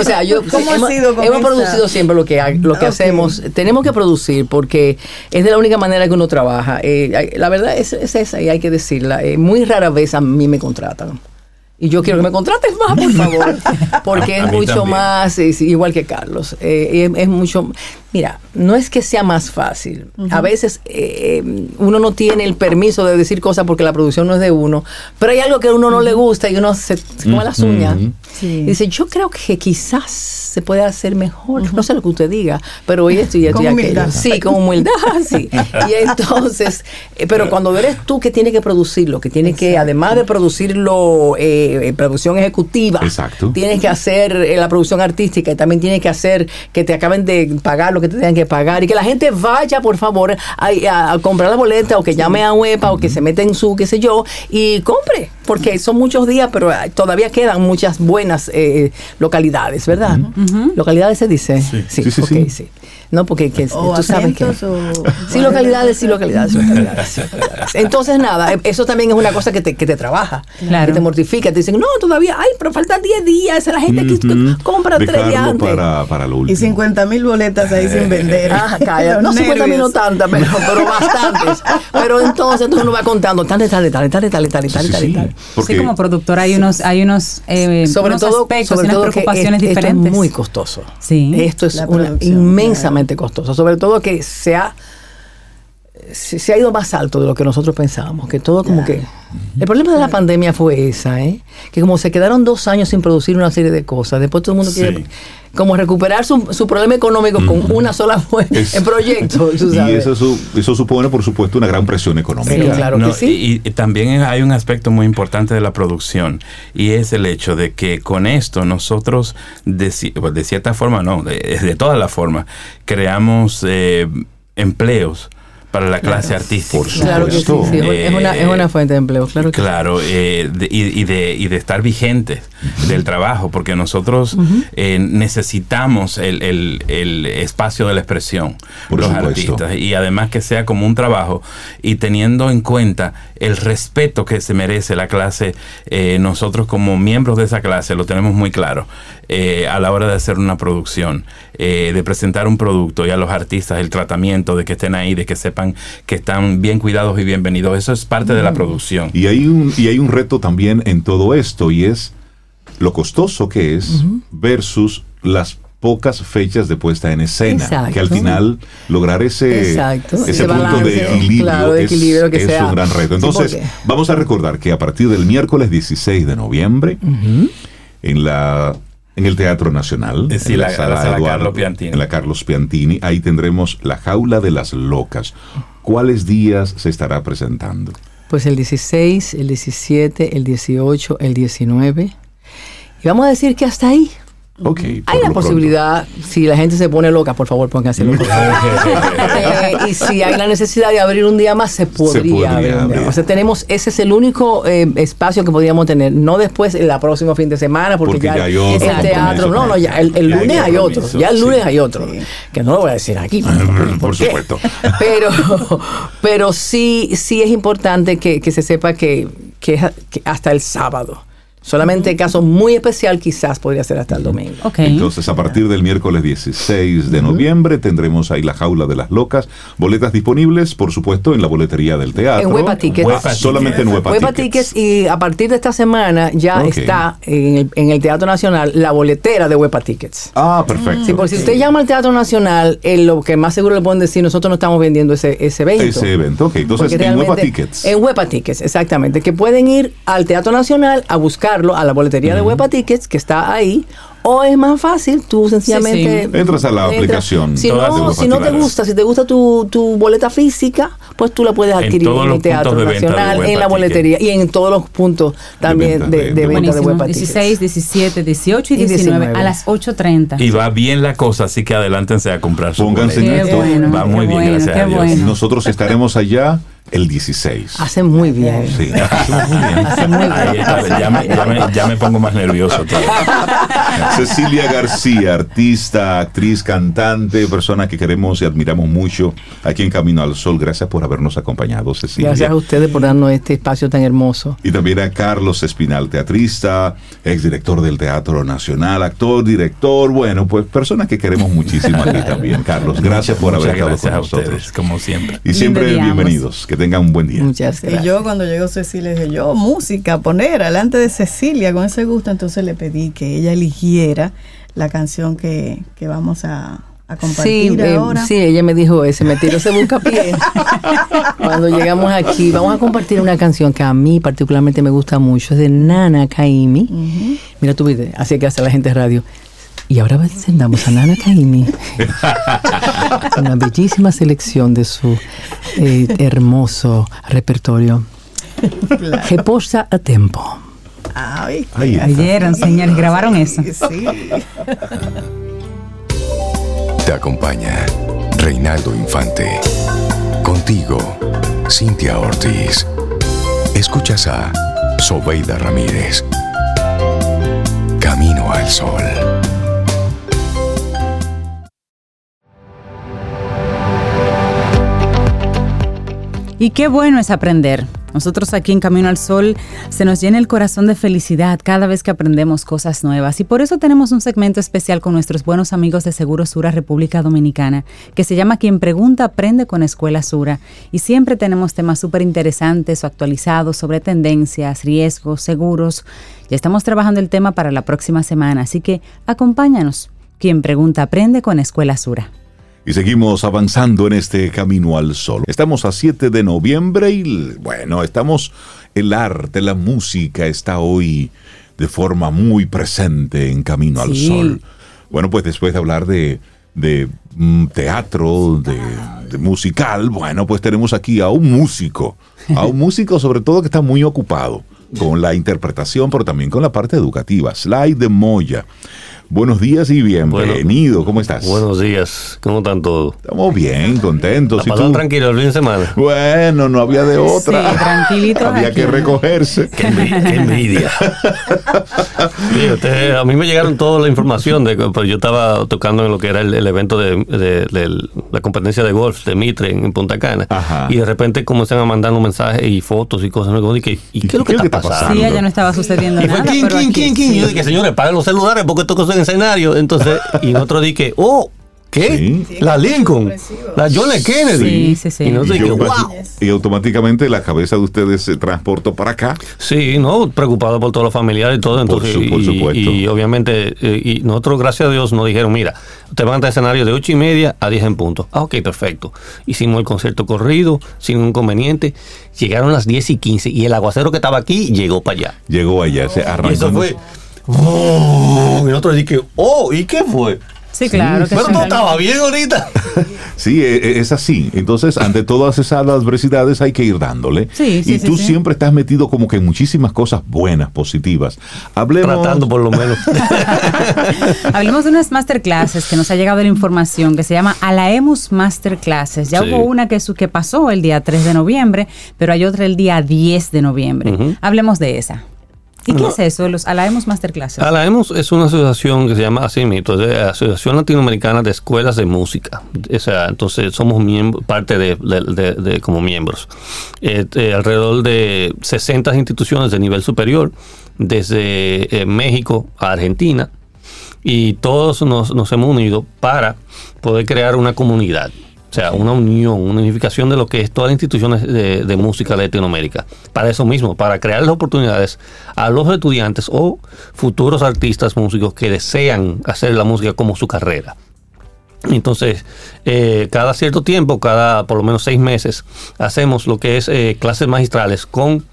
o sea, yo ¿Cómo hemos, ha sido hemos producido siempre lo que, lo que hacemos. Tenemos que producir porque es de la única manera que uno trabaja. Eh, la verdad es, esa y hay que decirla. Eh, muy rara vez a mí me contratan. Y yo quiero que me contrates más, por favor, porque es mucho más, igual que Carlos, eh, es, mucho, mira, no es que sea más fácil, a veces eh, uno no tiene el permiso de decir cosas porque la producción no es de uno, pero hay algo que a uno no le gusta y uno se, se come las uñas y dice, yo creo que quizás se puede hacer mejor, no sé lo que usted diga, pero hoy esto y esto y aquello. Sí, con humildad, sí. Y entonces, eh, pero cuando eres tú que tiene que producirlo, que tiene que, además de producirlo, eh, eh, producción ejecutiva. Exacto. Tienes que hacer eh, la producción artística y también tienes que hacer que te acaben de pagar lo que te tengan que pagar y que la gente vaya, por favor, a, comprar la boleta o que llame a UEPA o que se meta en su, qué sé yo, y compre, porque son muchos días, pero todavía quedan muchas buenas eh, localidades, ¿verdad? Localidades se dice. Sí, sí, sí. sí. No, porque que, tú sabes que... Sí, localidades, sí, localidades, sí, localidades. Entonces, nada, eh, eso también es una cosa que te, que te trabaja, claro. que te mortifica. Te dicen, no, todavía, ay, pero faltan 10 días, la gente compra tres días. Para, para. Y 50 mil boletas ahí sin vender. Ah, calla. no, 50 mil no tantas, pero, pero, bastantes. Pero entonces, entonces uno va contando, tal, tal, tal, tal, tal, tal, tal, sí, tal, sí, tal. Como productor hay unos, hay unos, eh, sobre todo, aspectos y unas preocupaciones diferentes. Esto es muy costoso. Sí. Esto es una inmensa inmensamente costosa, sobre todo que se ha, se, ha ido más alto de lo que nosotros pensábamos, que todo como que... El problema de la pandemia fue esa, ¿eh? que como se quedaron dos años sin producir una serie de cosas, después todo el mundo quiere como recuperar su, problema económico con una sola el proyecto. Y eso, eso, supone, por supuesto, una gran presión económica. claro que sí. Y, también hay un aspecto muy importante de la producción y es el hecho de que con esto nosotros, de, de cierta forma, no, de, de todas las formas, creamos eh, empleos para la clase artística. claro que sí, es, una, es, una, fuente de empleo, claro. claro, eh, y, de, y de estar vigentes del trabajo, porque nosotros eh, necesitamos el, el, espacio de la expresión, Por los artistas, y además que sea como un trabajo y teniendo en cuenta el respeto que se merece la clase, eh, nosotros como miembros de esa clase lo tenemos muy claro eh, a la hora de hacer una producción, de presentar un producto y a los artistas el tratamiento, de que estén ahí, de que sepan que están bien cuidados y bienvenidos. Eso es parte de la producción. Y hay un, y hay un reto también en todo esto y es lo costoso que es versus las pocas fechas de puesta en escena, que al final lograr ese, ese, punto de equilibrio, es, un gran reto. Entonces, vamos a recordar que a partir del miércoles 16 de noviembre, en la en el Teatro Nacional, en la, sala, Carlos Piantini. en la Carlos Piantini, ahí tendremos La Jaula de las Locas. ¿Cuáles días se estará presentando? Pues el 16, el 17, el 18, el 19 y vamos a decir que hasta ahí. Okay, Hay la posibilidad, si la gente se pone loca, por favor, pónganse loca. eh, y si hay la necesidad de abrir un día más, se podría, abrir. O sea, tenemos, ese es el único eh, espacio que podríamos tener. No después, el próximo fin de semana, porque, ya, hay otro, el teatro. No, no, ya el, lunes hay otro. Ya el lunes hay otro. Que no lo voy a decir aquí. Por, supuesto. Pero, pero sí, sí es importante que, que se sepa que, que hasta el sábado Solamente en caso muy especial quizás podría ser hasta el domingo. Entonces, a partir del miércoles 16 de noviembre tendremos ahí la jaula de las locas. Boletas disponibles, por supuesto, en la boletería del teatro. En Huepa Tickets. solamente en Huepa, Huepa Tickets. Y a partir de esta semana ya está en el, Teatro Nacional la boletera de Huepa Tickets. Ah, perfecto. Sí, porque si usted llama al Teatro Nacional, lo que más seguro le pueden decir, nosotros no estamos vendiendo ese, ese evento. Ese evento, ok. Entonces, en Huepa Tickets. En Huepa Tickets, exactamente. Que pueden ir al Teatro Nacional a buscar a la boletería de Huepa Tickets, que está ahí, o es más fácil, tú sencillamente... Entras a la aplicación. Si no, si no te gusta, si te gusta tu, tu, boleta física, pues tú la puedes adquirir en, el Teatro Nacional, en la boletería y en todos los puntos también de, de, venta de, Huepa 16, 17, 18 y 19, a las 8.30. Y va bien la cosa, así que adelántense a comprar su Pónganse en esto. va muy bien, gracias a Dios. Nosotros estaremos allá el 16. Hace muy bien. Sí, hace muy bien. Ya, me, ya, me, pongo más nervioso. Cecilia García, artista, actriz, cantante, persona que queremos y admiramos mucho aquí en Camino al Sol. Gracias por habernos acompañado, Cecilia. Gracias a ustedes por darnos este espacio tan hermoso. Y también a Carlos Espinal, teatrista, exdirector del Teatro Nacional, actor, director, bueno, pues persona que queremos muchísimo aquí también. Carlos, gracias por haber estado con nosotros. como siempre. Y siempre bienvenidos tengan un buen día. Muchas gracias. Y yo cuando llegó Cecilia dije, yo música, poner delante de Cecilia con ese gusto, entonces le pedí que ella eligiera la canción que, vamos a, compartir sí, eh, ahora. sí, ella me dijo ese, me tiró ese buscapié. Cuando llegamos aquí, vamos a compartir una canción que a mí particularmente me gusta mucho, es de Nana Kaimi. Mira tu video, así que hace la gente de radio. Y ahora encendamos a Nana Kaimi. Una bellísima selección de su eh, hermoso repertorio. Reposa a tiempo. Ay, Ayer, señores, grabaron eso. Sí. Te acompaña Reinaldo Infante. Contigo, Cintia Ortiz. Escuchas a Sobeida Ramírez. Camino al Sol. Y qué bueno es aprender. Nosotros aquí en Camino al Sol se nos llena el corazón de felicidad cada vez que aprendemos cosas nuevas y por eso tenemos un segmento especial con nuestros buenos amigos de Seguro Sura República Dominicana que se llama Quien Pregunta Aprende con Escuela Sura y siempre tenemos temas súper interesantes o actualizados sobre tendencias, riesgos, seguros. Ya estamos trabajando el tema para la próxima semana, así que acompáñanos. Quien Pregunta Aprende con Escuela Sura. Y seguimos avanzando en este camino al sol. Estamos a 7 de noviembre y bueno, estamos, el arte, la música está hoy de forma muy presente en Camino al Sol. Bueno, pues después de hablar de, de mm, teatro, de, de, musical, bueno, pues tenemos aquí a un músico, a un músico sobre todo que está muy ocupado con la interpretación, pero también con la parte educativa, Slide de Moya Buenos días y bienvenido. ¿Cómo estás? Buenos días. ¿Cómo están todos? Estamos bien, contentos. ¿Y tú? tranquilo el fin de semana? Bueno, no había de otra. Sí, tranquilito. había que recogerse. Qué, envidia. a mí me llegaron toda la información de pues yo estaba tocando en lo que era el, evento de, la competencia de golf de Mitre en, Punta Cana. Y de repente comenzaron a mandar mensajes y fotos y cosas. Y, ¿qué, ¿y qué es lo que, está, pasando? Sí, ya no estaba sucediendo nada. ¿Quién, quién, quién, quién? Yo dije, señores, paguen los celulares porque esto es en escenario. Entonces, y otro dije, oh, ¿Qué? la Lincoln, la John F. Kennedy. Sí, sí, sí. Y, y, automáticamente la cabeza de ustedes se transportó para acá. Sí, no, preocupado por todos los familiares y todo. Entonces, por, supuesto. Y, obviamente, eh, y nosotros, gracias a Dios, nos dijeron, mira, te van a escenario de 8 y media a 10 en punto. Ah, ok, perfecto. Hicimos el concierto corrido, sin ningún inconveniente. Llegaron las 10 y 15 y el aguacero que estaba aquí llegó para allá. Llegó allá, se arrancó. Y eso fue... Oh, y nosotros dije, oh, ¿y qué fue? Sí, claro. pero todo estaba bien ahorita. sí, e, e, es así. Entonces, ante todas esas adversidades hay que ir dándole. Sí, y tú siempre estás metido como que en muchísimas cosas buenas, positivas. Hablemos... Tratando por lo menos. Hablemos de unas masterclasses que nos ha llegado la información que se llama Alaemus Masterclasses. Ya hubo una que, que pasó el día 3 de noviembre, pero hay otra el día 10 de noviembre. Hablemos de esa. ¿Y qué es eso, los Alaemos Masterclasses? Alaemos es una asociación que se llama así mismo, Asociación Latinoamericana de Escuelas de Música. O sea, entonces somos parte de, como miembros. Eh, alrededor de 60 instituciones de nivel superior, desde eh, México a Argentina, y todos nos, nos hemos unido para poder crear una comunidad. O sea, una unión, una unificación de lo que es todas las instituciones de, música de Latinoamérica. Para eso mismo, para crear las oportunidades a los estudiantes o futuros artistas músicos que desean hacer la música como su carrera. Entonces, eh, cada cierto tiempo, cada por lo menos seis meses, hacemos lo que es eh, clases magistrales con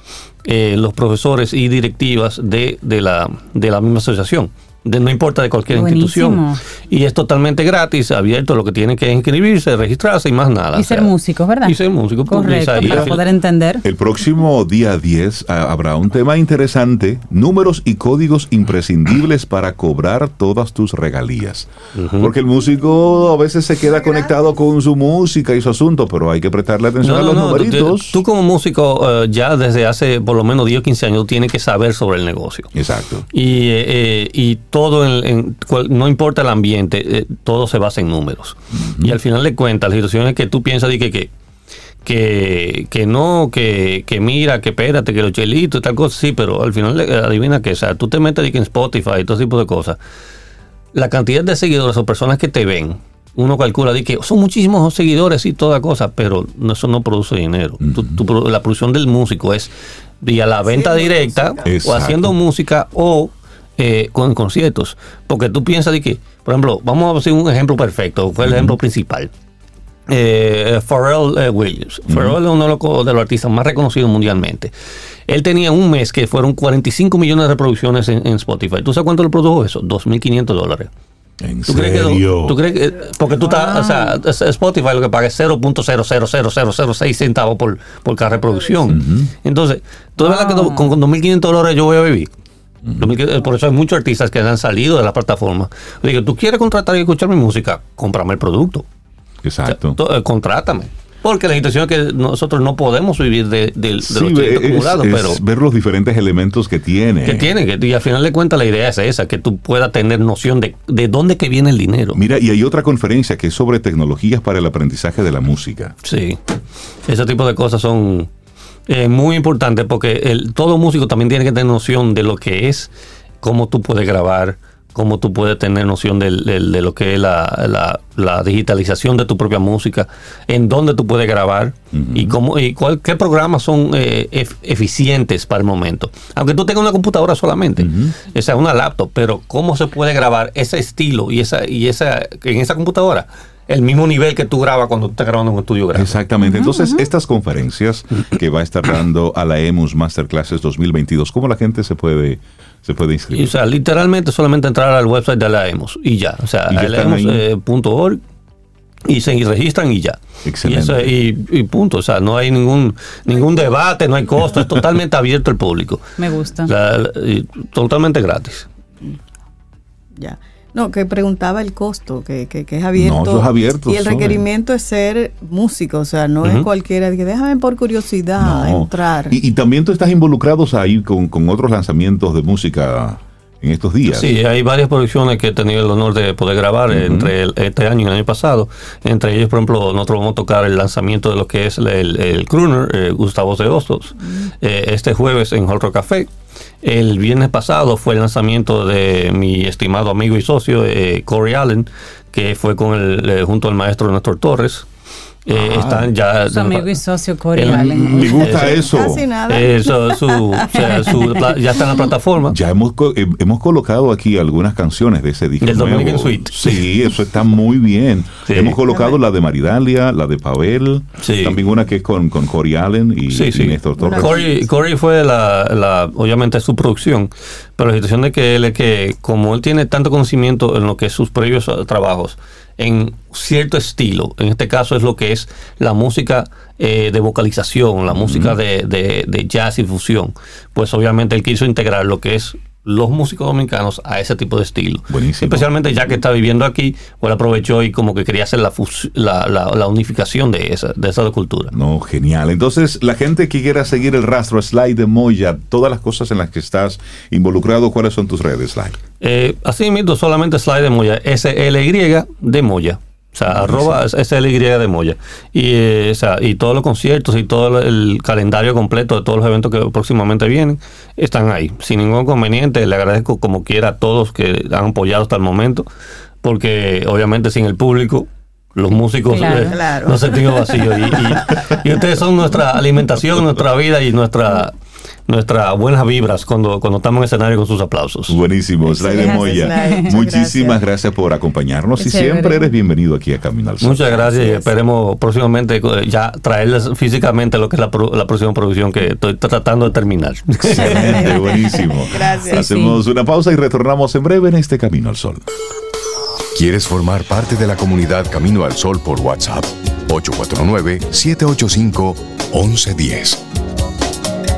eh, los profesores y directivas de, de, la, de la misma asociación no importa de cualquier institución. Y es totalmente gratis, abierto, lo que tiene que inscribirse, registrarse y más nada. Y ser músicos, ¿verdad? Y ser músicos. Correcto, para poder entender. El próximo día 10 ah, habrá un tema interesante, números y códigos imprescindibles para cobrar todas tus regalías. Porque el músico a veces se queda conectado con su música y su asunto, pero hay que prestarle atención a los numeritos. Tú, como músico eh, ya desde hace por lo menos 10 o 15 años tienes que saber sobre el negocio. Exacto. Y, eh, eh, y todo, en, no importa el ambiente, eh, todo se basa en números. Y al final de cuentas, las situaciones que tú piensas de que, que que, que no, que, que, mira, que espérate, que los chelitos y tal cosa, sí, pero al final adivina que, o sea, tú te metes en Spotify y todo tipo de cosas. La cantidad de seguidores o personas que te ven, uno calcula de que son muchísimos seguidores y toda cosa, pero eso no produce dinero. la producción del músico es vía la venta directa o haciendo música o eh, con conciertos. Porque tú piensas de que, por ejemplo, vamos a hacer un ejemplo perfecto, fue el ejemplo principal. Eh, Pharrell eh, Williams. Pharrell es uno de los artistas más reconocidos mundialmente. Él tenía un mes que fueron 45 millones de reproducciones en, Spotify. ¿Tú sabes cuánto le produjo eso? 2.500 dólares. ¿En ¿Tú serio? Crees que, porque tú estás, o sea, Spotify lo que paga es 0.00006 centavos por, por cada reproducción. Entonces, ¿tú ves que con, con 2.500 dólares yo voy a vivir? Por eso hay muchos artistas que han salido de la plataforma. Digo, tú quieres contratar y escuchar mi música, cómprame el producto. Exacto. Eh, contrátame. Porque la situación es que nosotros no podemos vivir de, de, los acumulados, pero... ver los diferentes elementos que tiene. Que tiene, y al final de cuentas la idea es esa, que tú puedas tener noción de, de dónde que viene el dinero. Mira, y hay otra conferencia que es sobre tecnologías para el aprendizaje de la música. Sí, ese tipo de cosas son es muy importante porque el, todo músico también tiene que tener noción de lo que es, cómo tú puedes grabar, cómo tú puedes tener noción de, lo que es la, digitalización de tu propia música, en dónde tú puedes grabar y cómo y cuál, qué programas son eh, eficientes para el momento. Aunque tú tengas una computadora solamente, esa es una laptop, pero cómo se puede grabar ese estilo y esa y esa en esa computadora el mismo nivel que tú grabas cuando tú estás grabando en un estudio grande. Exactamente. Entonces, estas conferencias que va a estar dando a la EMUS Masterclasses 2022, ¿cómo la gente se puede, se puede inscribir? o sea, literalmente solamente entrar al website de la EMUS y ya. O sea, laemus.org eh, y se registran y ya. Excelente. Y, punto. O sea, no hay ningún ningún debate, no hay costo, es totalmente abierto al público. Me gusta. totalmente gratis. Ya. No, que preguntaba el costo, que, que, es abierto. No, eso es abierto. Y el requerimiento es ser músico, o sea, no es cualquiera, que déjame por curiosidad entrar. Y, y, también tú estás involucrados ahí con, con otros lanzamientos de música en estos días. Sí, hay varias producciones que he tenido el honor de poder grabar entre este año y el año pasado. Entre ellos, por ejemplo, nosotros vamos a tocar el lanzamiento de lo que es el, el, crooner eh, Gustavo de Hostos eh, este jueves en Hall Café. El viernes pasado fue el lanzamiento de mi estimado amigo y socio eh, Corey Allen, que fue con el, junto al maestro Néstor Torres. Eh, están ya su amigo y socio Corey Allen. Me gusta eso. Casi nada. Eso, su, o sea, su, ya está en la plataforma. Ya hemos, eh, hemos colocado aquí algunas canciones de ese disco. El Dominican Suite. Sí, eso está muy bien. Hemos colocado la de Maridalia, la de Pavel, también una que es con, con Corey Allen y, y Néstor Torres. Corey, Corey fue la, la, obviamente su producción, pero la situación de que él es que como él tiene tanto conocimiento en lo que es sus previos trabajos, en cierto estilo. En este caso es lo que es la música eh, de vocalización, la música de, de, de, jazz y fusión. Pues obviamente él quiso integrar lo que es los músicos dominicanos a ese tipo de estilo. Buenísimo. Especialmente ya que está viviendo aquí, pues aprovechó y como que quería hacer la, la, la, unificación de esa, de esa cultura. No, genial. Entonces, la gente que quiera seguir el rastro, Slide de Moya, todas las cosas en las que estás involucrado, ¿cuáles son tus redes, Slide? Eh, así mismo, solamente Slide de Moya, S-L-Y de Moya. O sea, arroba SLY de Moya. Y, eh, o sea, y todos los conciertos y todo el calendario completo de todos los eventos que próximamente vienen están ahí. Sin ningún inconveniente, le agradezco como quiera a todos que han apoyado hasta el momento, porque obviamente sin el público los músicos eh, no se tienen vacío. Y, y, ustedes son nuestra alimentación, nuestra vida y nuestra nuestras buenas vibras cuando, cuando estamos en escenario con sus aplausos. Buenísimo, Slide Moya. Muchísimas gracias. por acompañarnos y siempre eres bienvenido aquí a Camino al Sol. Muchas gracias y esperemos próximamente eh, ya traerles físicamente lo que es la, la próxima producción que estoy tratando de terminar. Excelente, buenísimo. Gracias. Hacemos una pausa y retornamos en breve en este Camino al Sol. ¿Quieres formar parte de la comunidad Camino al Sol por WhatsApp? 849 785 1110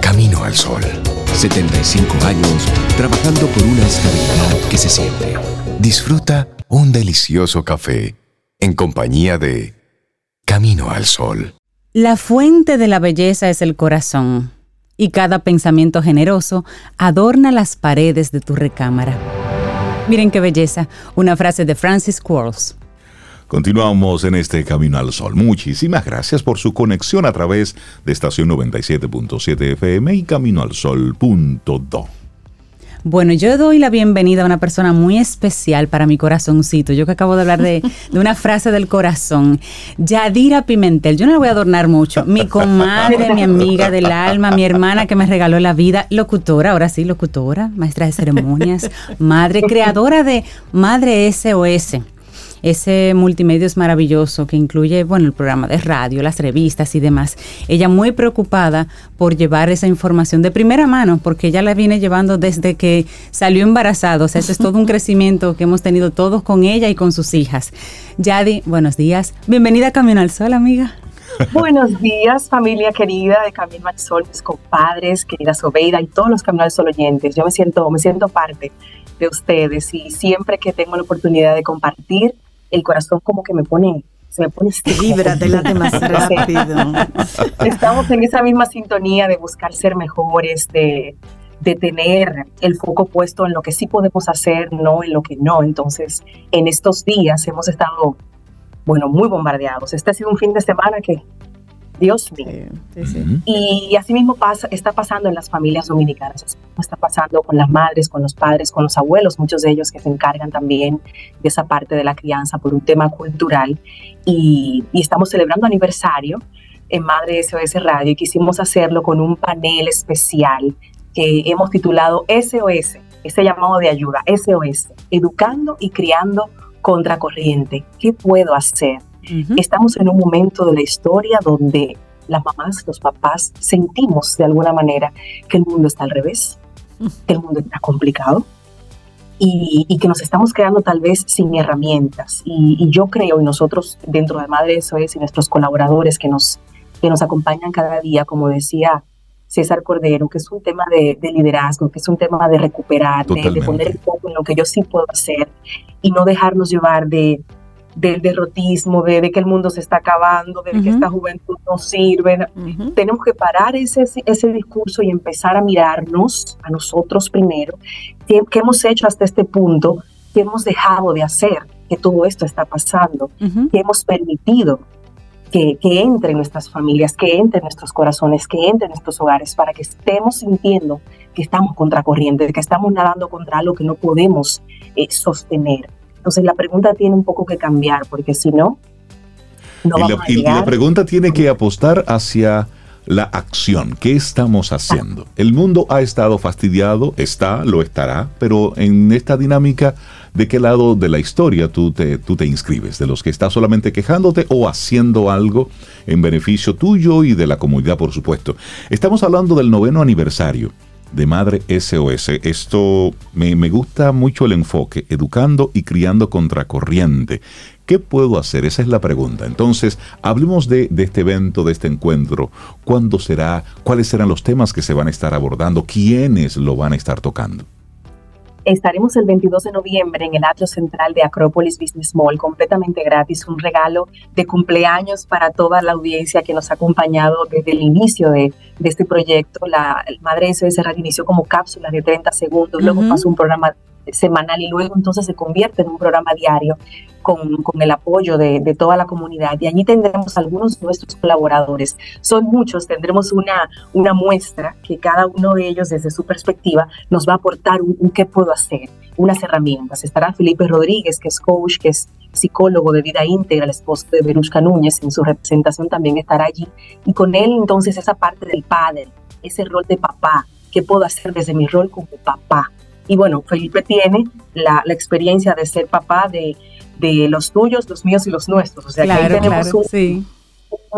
Camino al Sol. 75 años trabajando por una estabilidad que se siente. Disfruta un delicioso café en compañía de Camino al Sol. La fuente de la belleza es el corazón, y cada pensamiento generoso adorna las paredes de tu recámara. Miren qué belleza, una frase de Francis Quarles. Continuamos en este Camino al Sol. Muchísimas gracias por su conexión a través de estación 97.7 FM y caminoalsol.do. Bueno, yo doy la bienvenida a una persona muy especial para mi corazoncito. Yo que acabo de hablar de, de, una frase del corazón. Yadira Pimentel. Yo no la voy a adornar mucho. Mi comadre, mi amiga del alma, mi hermana que me regaló la vida. Locutora, ahora sí, locutora, maestra de ceremonias, madre, creadora de Madre SOS ese multimedia es maravilloso que incluye, bueno, el programa de radio, las revistas y demás. Ella muy preocupada por llevar esa información de primera mano, porque ella la viene llevando desde que salió embarazada. O sea, ese es todo un crecimiento que hemos tenido todos con ella y con sus hijas. Yadi, buenos días. Bienvenida a Camino al Sol, amiga. Buenos días, familia querida de Camino al Sol, mis compadres, querida Sobeida y todos los Camino al Sol oyentes. Yo me siento, me siento parte de ustedes y siempre que tengo la oportunidad de compartir el corazón como que me pone, se me pone vibra, te late más rápido. Estamos en esa misma sintonía de buscar ser mejores, de, de tener el foco puesto en lo que sí podemos hacer, no en lo que no. Entonces, en estos días hemos estado, bueno, muy bombardeados. Este ha sido un fin de semana que Dios mío. Y así mismo pasa, está pasando en las familias dominicanas, está pasando con las madres, con los padres, con los abuelos, muchos de ellos que se encargan también de esa parte de la crianza por un tema cultural. Y, estamos celebrando aniversario en Madre SOS Radio y quisimos hacerlo con un panel especial que hemos titulado SOS, ese llamado de ayuda, SOS, educando y criando contracorriente. ¿Qué puedo hacer? Estamos en un momento de la historia donde las mamás, los papás sentimos de alguna manera que el mundo está al revés, que el mundo está complicado y, que nos estamos quedando tal vez sin herramientas. Y, yo creo, y nosotros dentro de Madre Eso es, y nuestros colaboradores que nos, que nos acompañan cada día, como decía César Cordero, que es un tema de, liderazgo, que es un tema de recuperar, de, poner el foco en lo que yo sí puedo hacer y no dejarnos llevar de, del derrotismo, de, que el mundo se está acabando, de que esta juventud no sirve. Tenemos que parar ese, ese discurso y empezar a mirarnos a nosotros primero, qué, hemos hecho hasta este punto, qué hemos dejado de hacer, que todo esto está pasando, qué hemos permitido que, entre en nuestras familias, que entre en nuestros corazones, que entre en nuestros hogares, para que estemos sintiendo que estamos contracorriente, que estamos nadando contra algo que no podemos eh, sostener. Entonces la pregunta tiene un poco que cambiar, porque si no, no y, la, y la pregunta tiene que apostar hacia la acción. ¿Qué estamos haciendo? El mundo ha estado fastidiado, está, lo estará, pero en esta dinámica de qué lado de la historia tú te, tú te inscribes, de los que estás solamente quejándote o haciendo algo en beneficio tuyo y de la comunidad, por supuesto. Estamos hablando del noveno aniversario de Madre SOS. Esto me, me gusta mucho el enfoque, educando y criando contracorriente. ¿Qué puedo hacer? Esa es la pregunta. Entonces, hablemos de, de, este evento, de este encuentro. ¿Cuándo será? ¿Cuáles serán los temas que se van a estar abordando? ¿Quiénes lo van a estar tocando? Estaremos el 22 de noviembre en el atrio central de Acropolis Business Mall, completamente gratis, un regalo de cumpleaños para toda la audiencia que nos ha acompañado desde el inicio de, este proyecto. La Madre SOS Radio inició como cápsula de 30 segundos, luego pasó un programa semanal y luego entonces se convierte en un programa diario con, con el apoyo de, toda la comunidad. Y allí tendremos algunos de nuestros colaboradores. Son muchos, tendremos una, una muestra que cada uno de ellos desde su perspectiva nos va a aportar un, qué puedo hacer, unas herramientas. Estará Felipe Rodríguez, que es coach, que es psicólogo de vida íntegra, el esposo de Berushka Núñez, en su representación también estará allí. Y con él entonces esa parte del padre, ese rol de papá, qué puedo hacer desde mi rol como papá, y bueno, Felipe tiene la, la experiencia de ser papá de, de, los tuyos, los míos y los nuestros. O sea, que ahí tenemos un,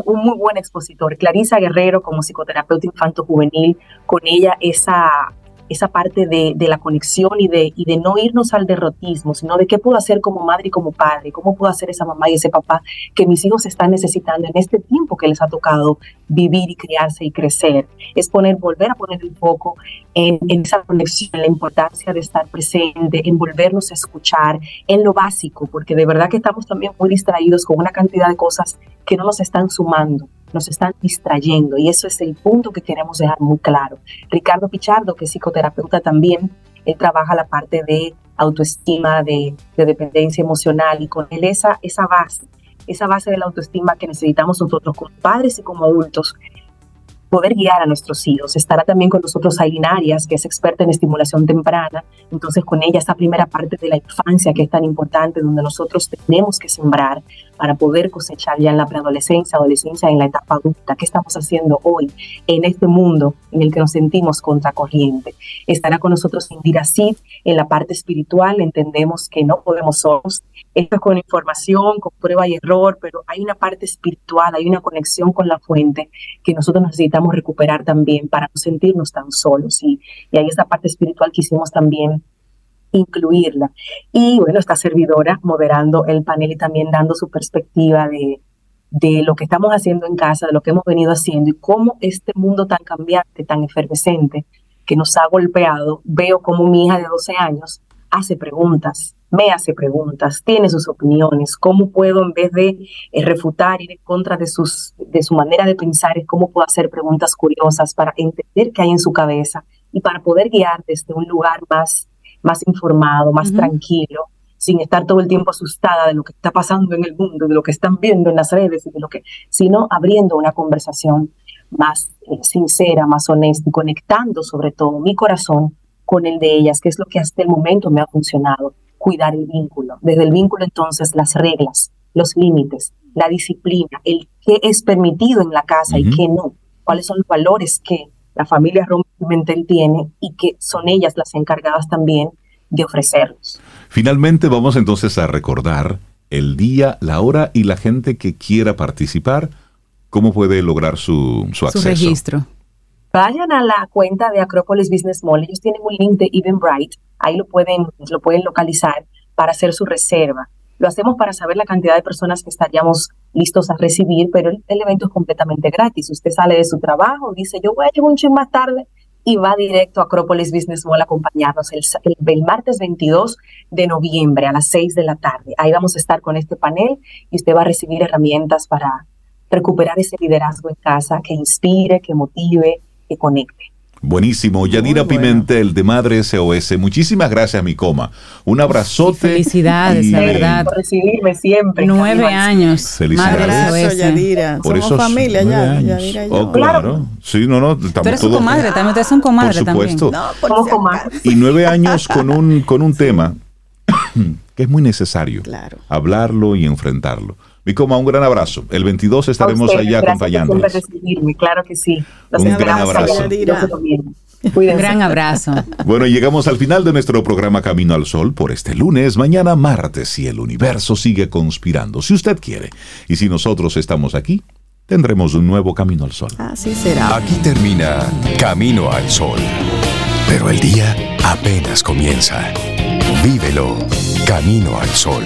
un, muy buen expositor. Clarisa Guerrero como psicoterapeuta infanto juvenil, con ella esa esa parte de, de, la conexión y de, y de no irnos al derrotismo, sino de qué puedo hacer como madre y como padre, cómo puedo hacer esa mamá y ese papá que mis hijos están necesitando en este tiempo que les ha tocado vivir y criarse y crecer. Es poner, volver a poner el foco en, en esa conexión, en la importancia de estar presente, en volvernos a escuchar, en lo básico, porque de verdad que estamos también muy distraídos con una cantidad de cosas que no nos están sumando nos están distrayendo y eso es el punto que queremos dejar muy claro. Ricardo Pichardo, que es psicoterapeuta también, él trabaja la parte de autoestima, de, dependencia emocional y con él esa, esa base, esa base de la autoestima que necesitamos nosotros como padres y como adultos poder guiar a nuestros hijos. Estará también con nosotros Aileen Arias, que es experta en estimulación temprana. Entonces, con ella esta primera parte de la infancia que es tan importante, donde nosotros tenemos que sembrar para poder cosechar ya en la preadolescencia, adolescencia, en la etapa adulta. ¿Qué estamos haciendo hoy en este mundo en el que nos sentimos contracorriente? Estará con nosotros Indira Sid en la parte espiritual. Entendemos que no podemos solos. Esto es con información, con prueba y error, pero hay una parte espiritual, hay una conexión con la fuente que nosotros necesitamos recuperar también para no sentirnos tan solos. Y, y hay esta parte espiritual que hicimos también incluirla. Y bueno, esta servidora moderando el panel y también dando su perspectiva de, de lo que estamos haciendo en casa, de lo que hemos venido haciendo y cómo este mundo tan cambiante, tan efervescente, que nos ha golpeado, veo como mi hija de 12 años hace preguntas, me hace preguntas, tiene sus opiniones, cómo puedo en vez de eh, refutar, ir en contra de, sus, de su manera de pensar, es cómo puedo hacer preguntas curiosas para entender qué hay en su cabeza y para poder guiar desde un lugar más más informado, más tranquilo, sin estar todo el tiempo asustada de lo que está pasando en el mundo, de lo que están viendo en las redes, de lo que, sino abriendo una conversación más eh, sincera, más honesta y conectando sobre todo mi corazón con el de ellas, que es lo que hasta el momento me ha funcionado, cuidar el vínculo. Desde el vínculo entonces las reglas, los límites, la disciplina, el qué es permitido en la casa y qué no, cuáles son los valores que la familia Pimentel tiene y que son ellas las encargadas también de ofrecerlos. Finalmente vamos entonces a recordar el día, la hora y la gente que quiera participar, ¿cómo puede lograr su, su acceso? Su registro. Vayan a la cuenta de Acropolis Business Mall, ellos tienen un link de Eventbrite, ahí lo pueden, lo pueden localizar para hacer su reserva. Lo hacemos para saber la cantidad de personas que estaríamos listos a recibir, pero el, evento es completamente gratis. Usted sale de su trabajo, dice, yo voy a llegar un chin más tarde y va directo a Acropolis Business Mall a acompañarnos el, el, martes 22 de noviembre a las 6 de la tarde. Ahí vamos a estar con este panel y usted va a recibir herramientas para recuperar ese liderazgo en casa que inspire, que motive, que conecte. Buenísimo. Yadira Pimentel de Madre SOS. Muchísimas gracias, mi coma. Un abrazote. felicidades, la verdad. Por recibirme siempre. Nueve años. Felicidades. Madre SOS. Yadira. Por Somos familia ya, Yadira y Oh, claro. Sí, no, no. Tú eres su comadre, también ustedes son comadre por supuesto. también. No, y nueve años con un, con un tema que es muy necesario. Claro. Hablarlo y enfrentarlo. Mi coma, un gran abrazo. El 22 estaremos allá acompañándoles. Claro que sí. un gran abrazo. Un gran abrazo. Bueno, llegamos al final de nuestro programa Camino al Sol por este lunes, mañana martes, y el universo sigue conspirando, si usted quiere. Y si nosotros estamos aquí, tendremos un nuevo Camino al Sol. Así será. Aquí termina Camino al Sol. Pero el día apenas comienza. Vívelo Camino al Sol.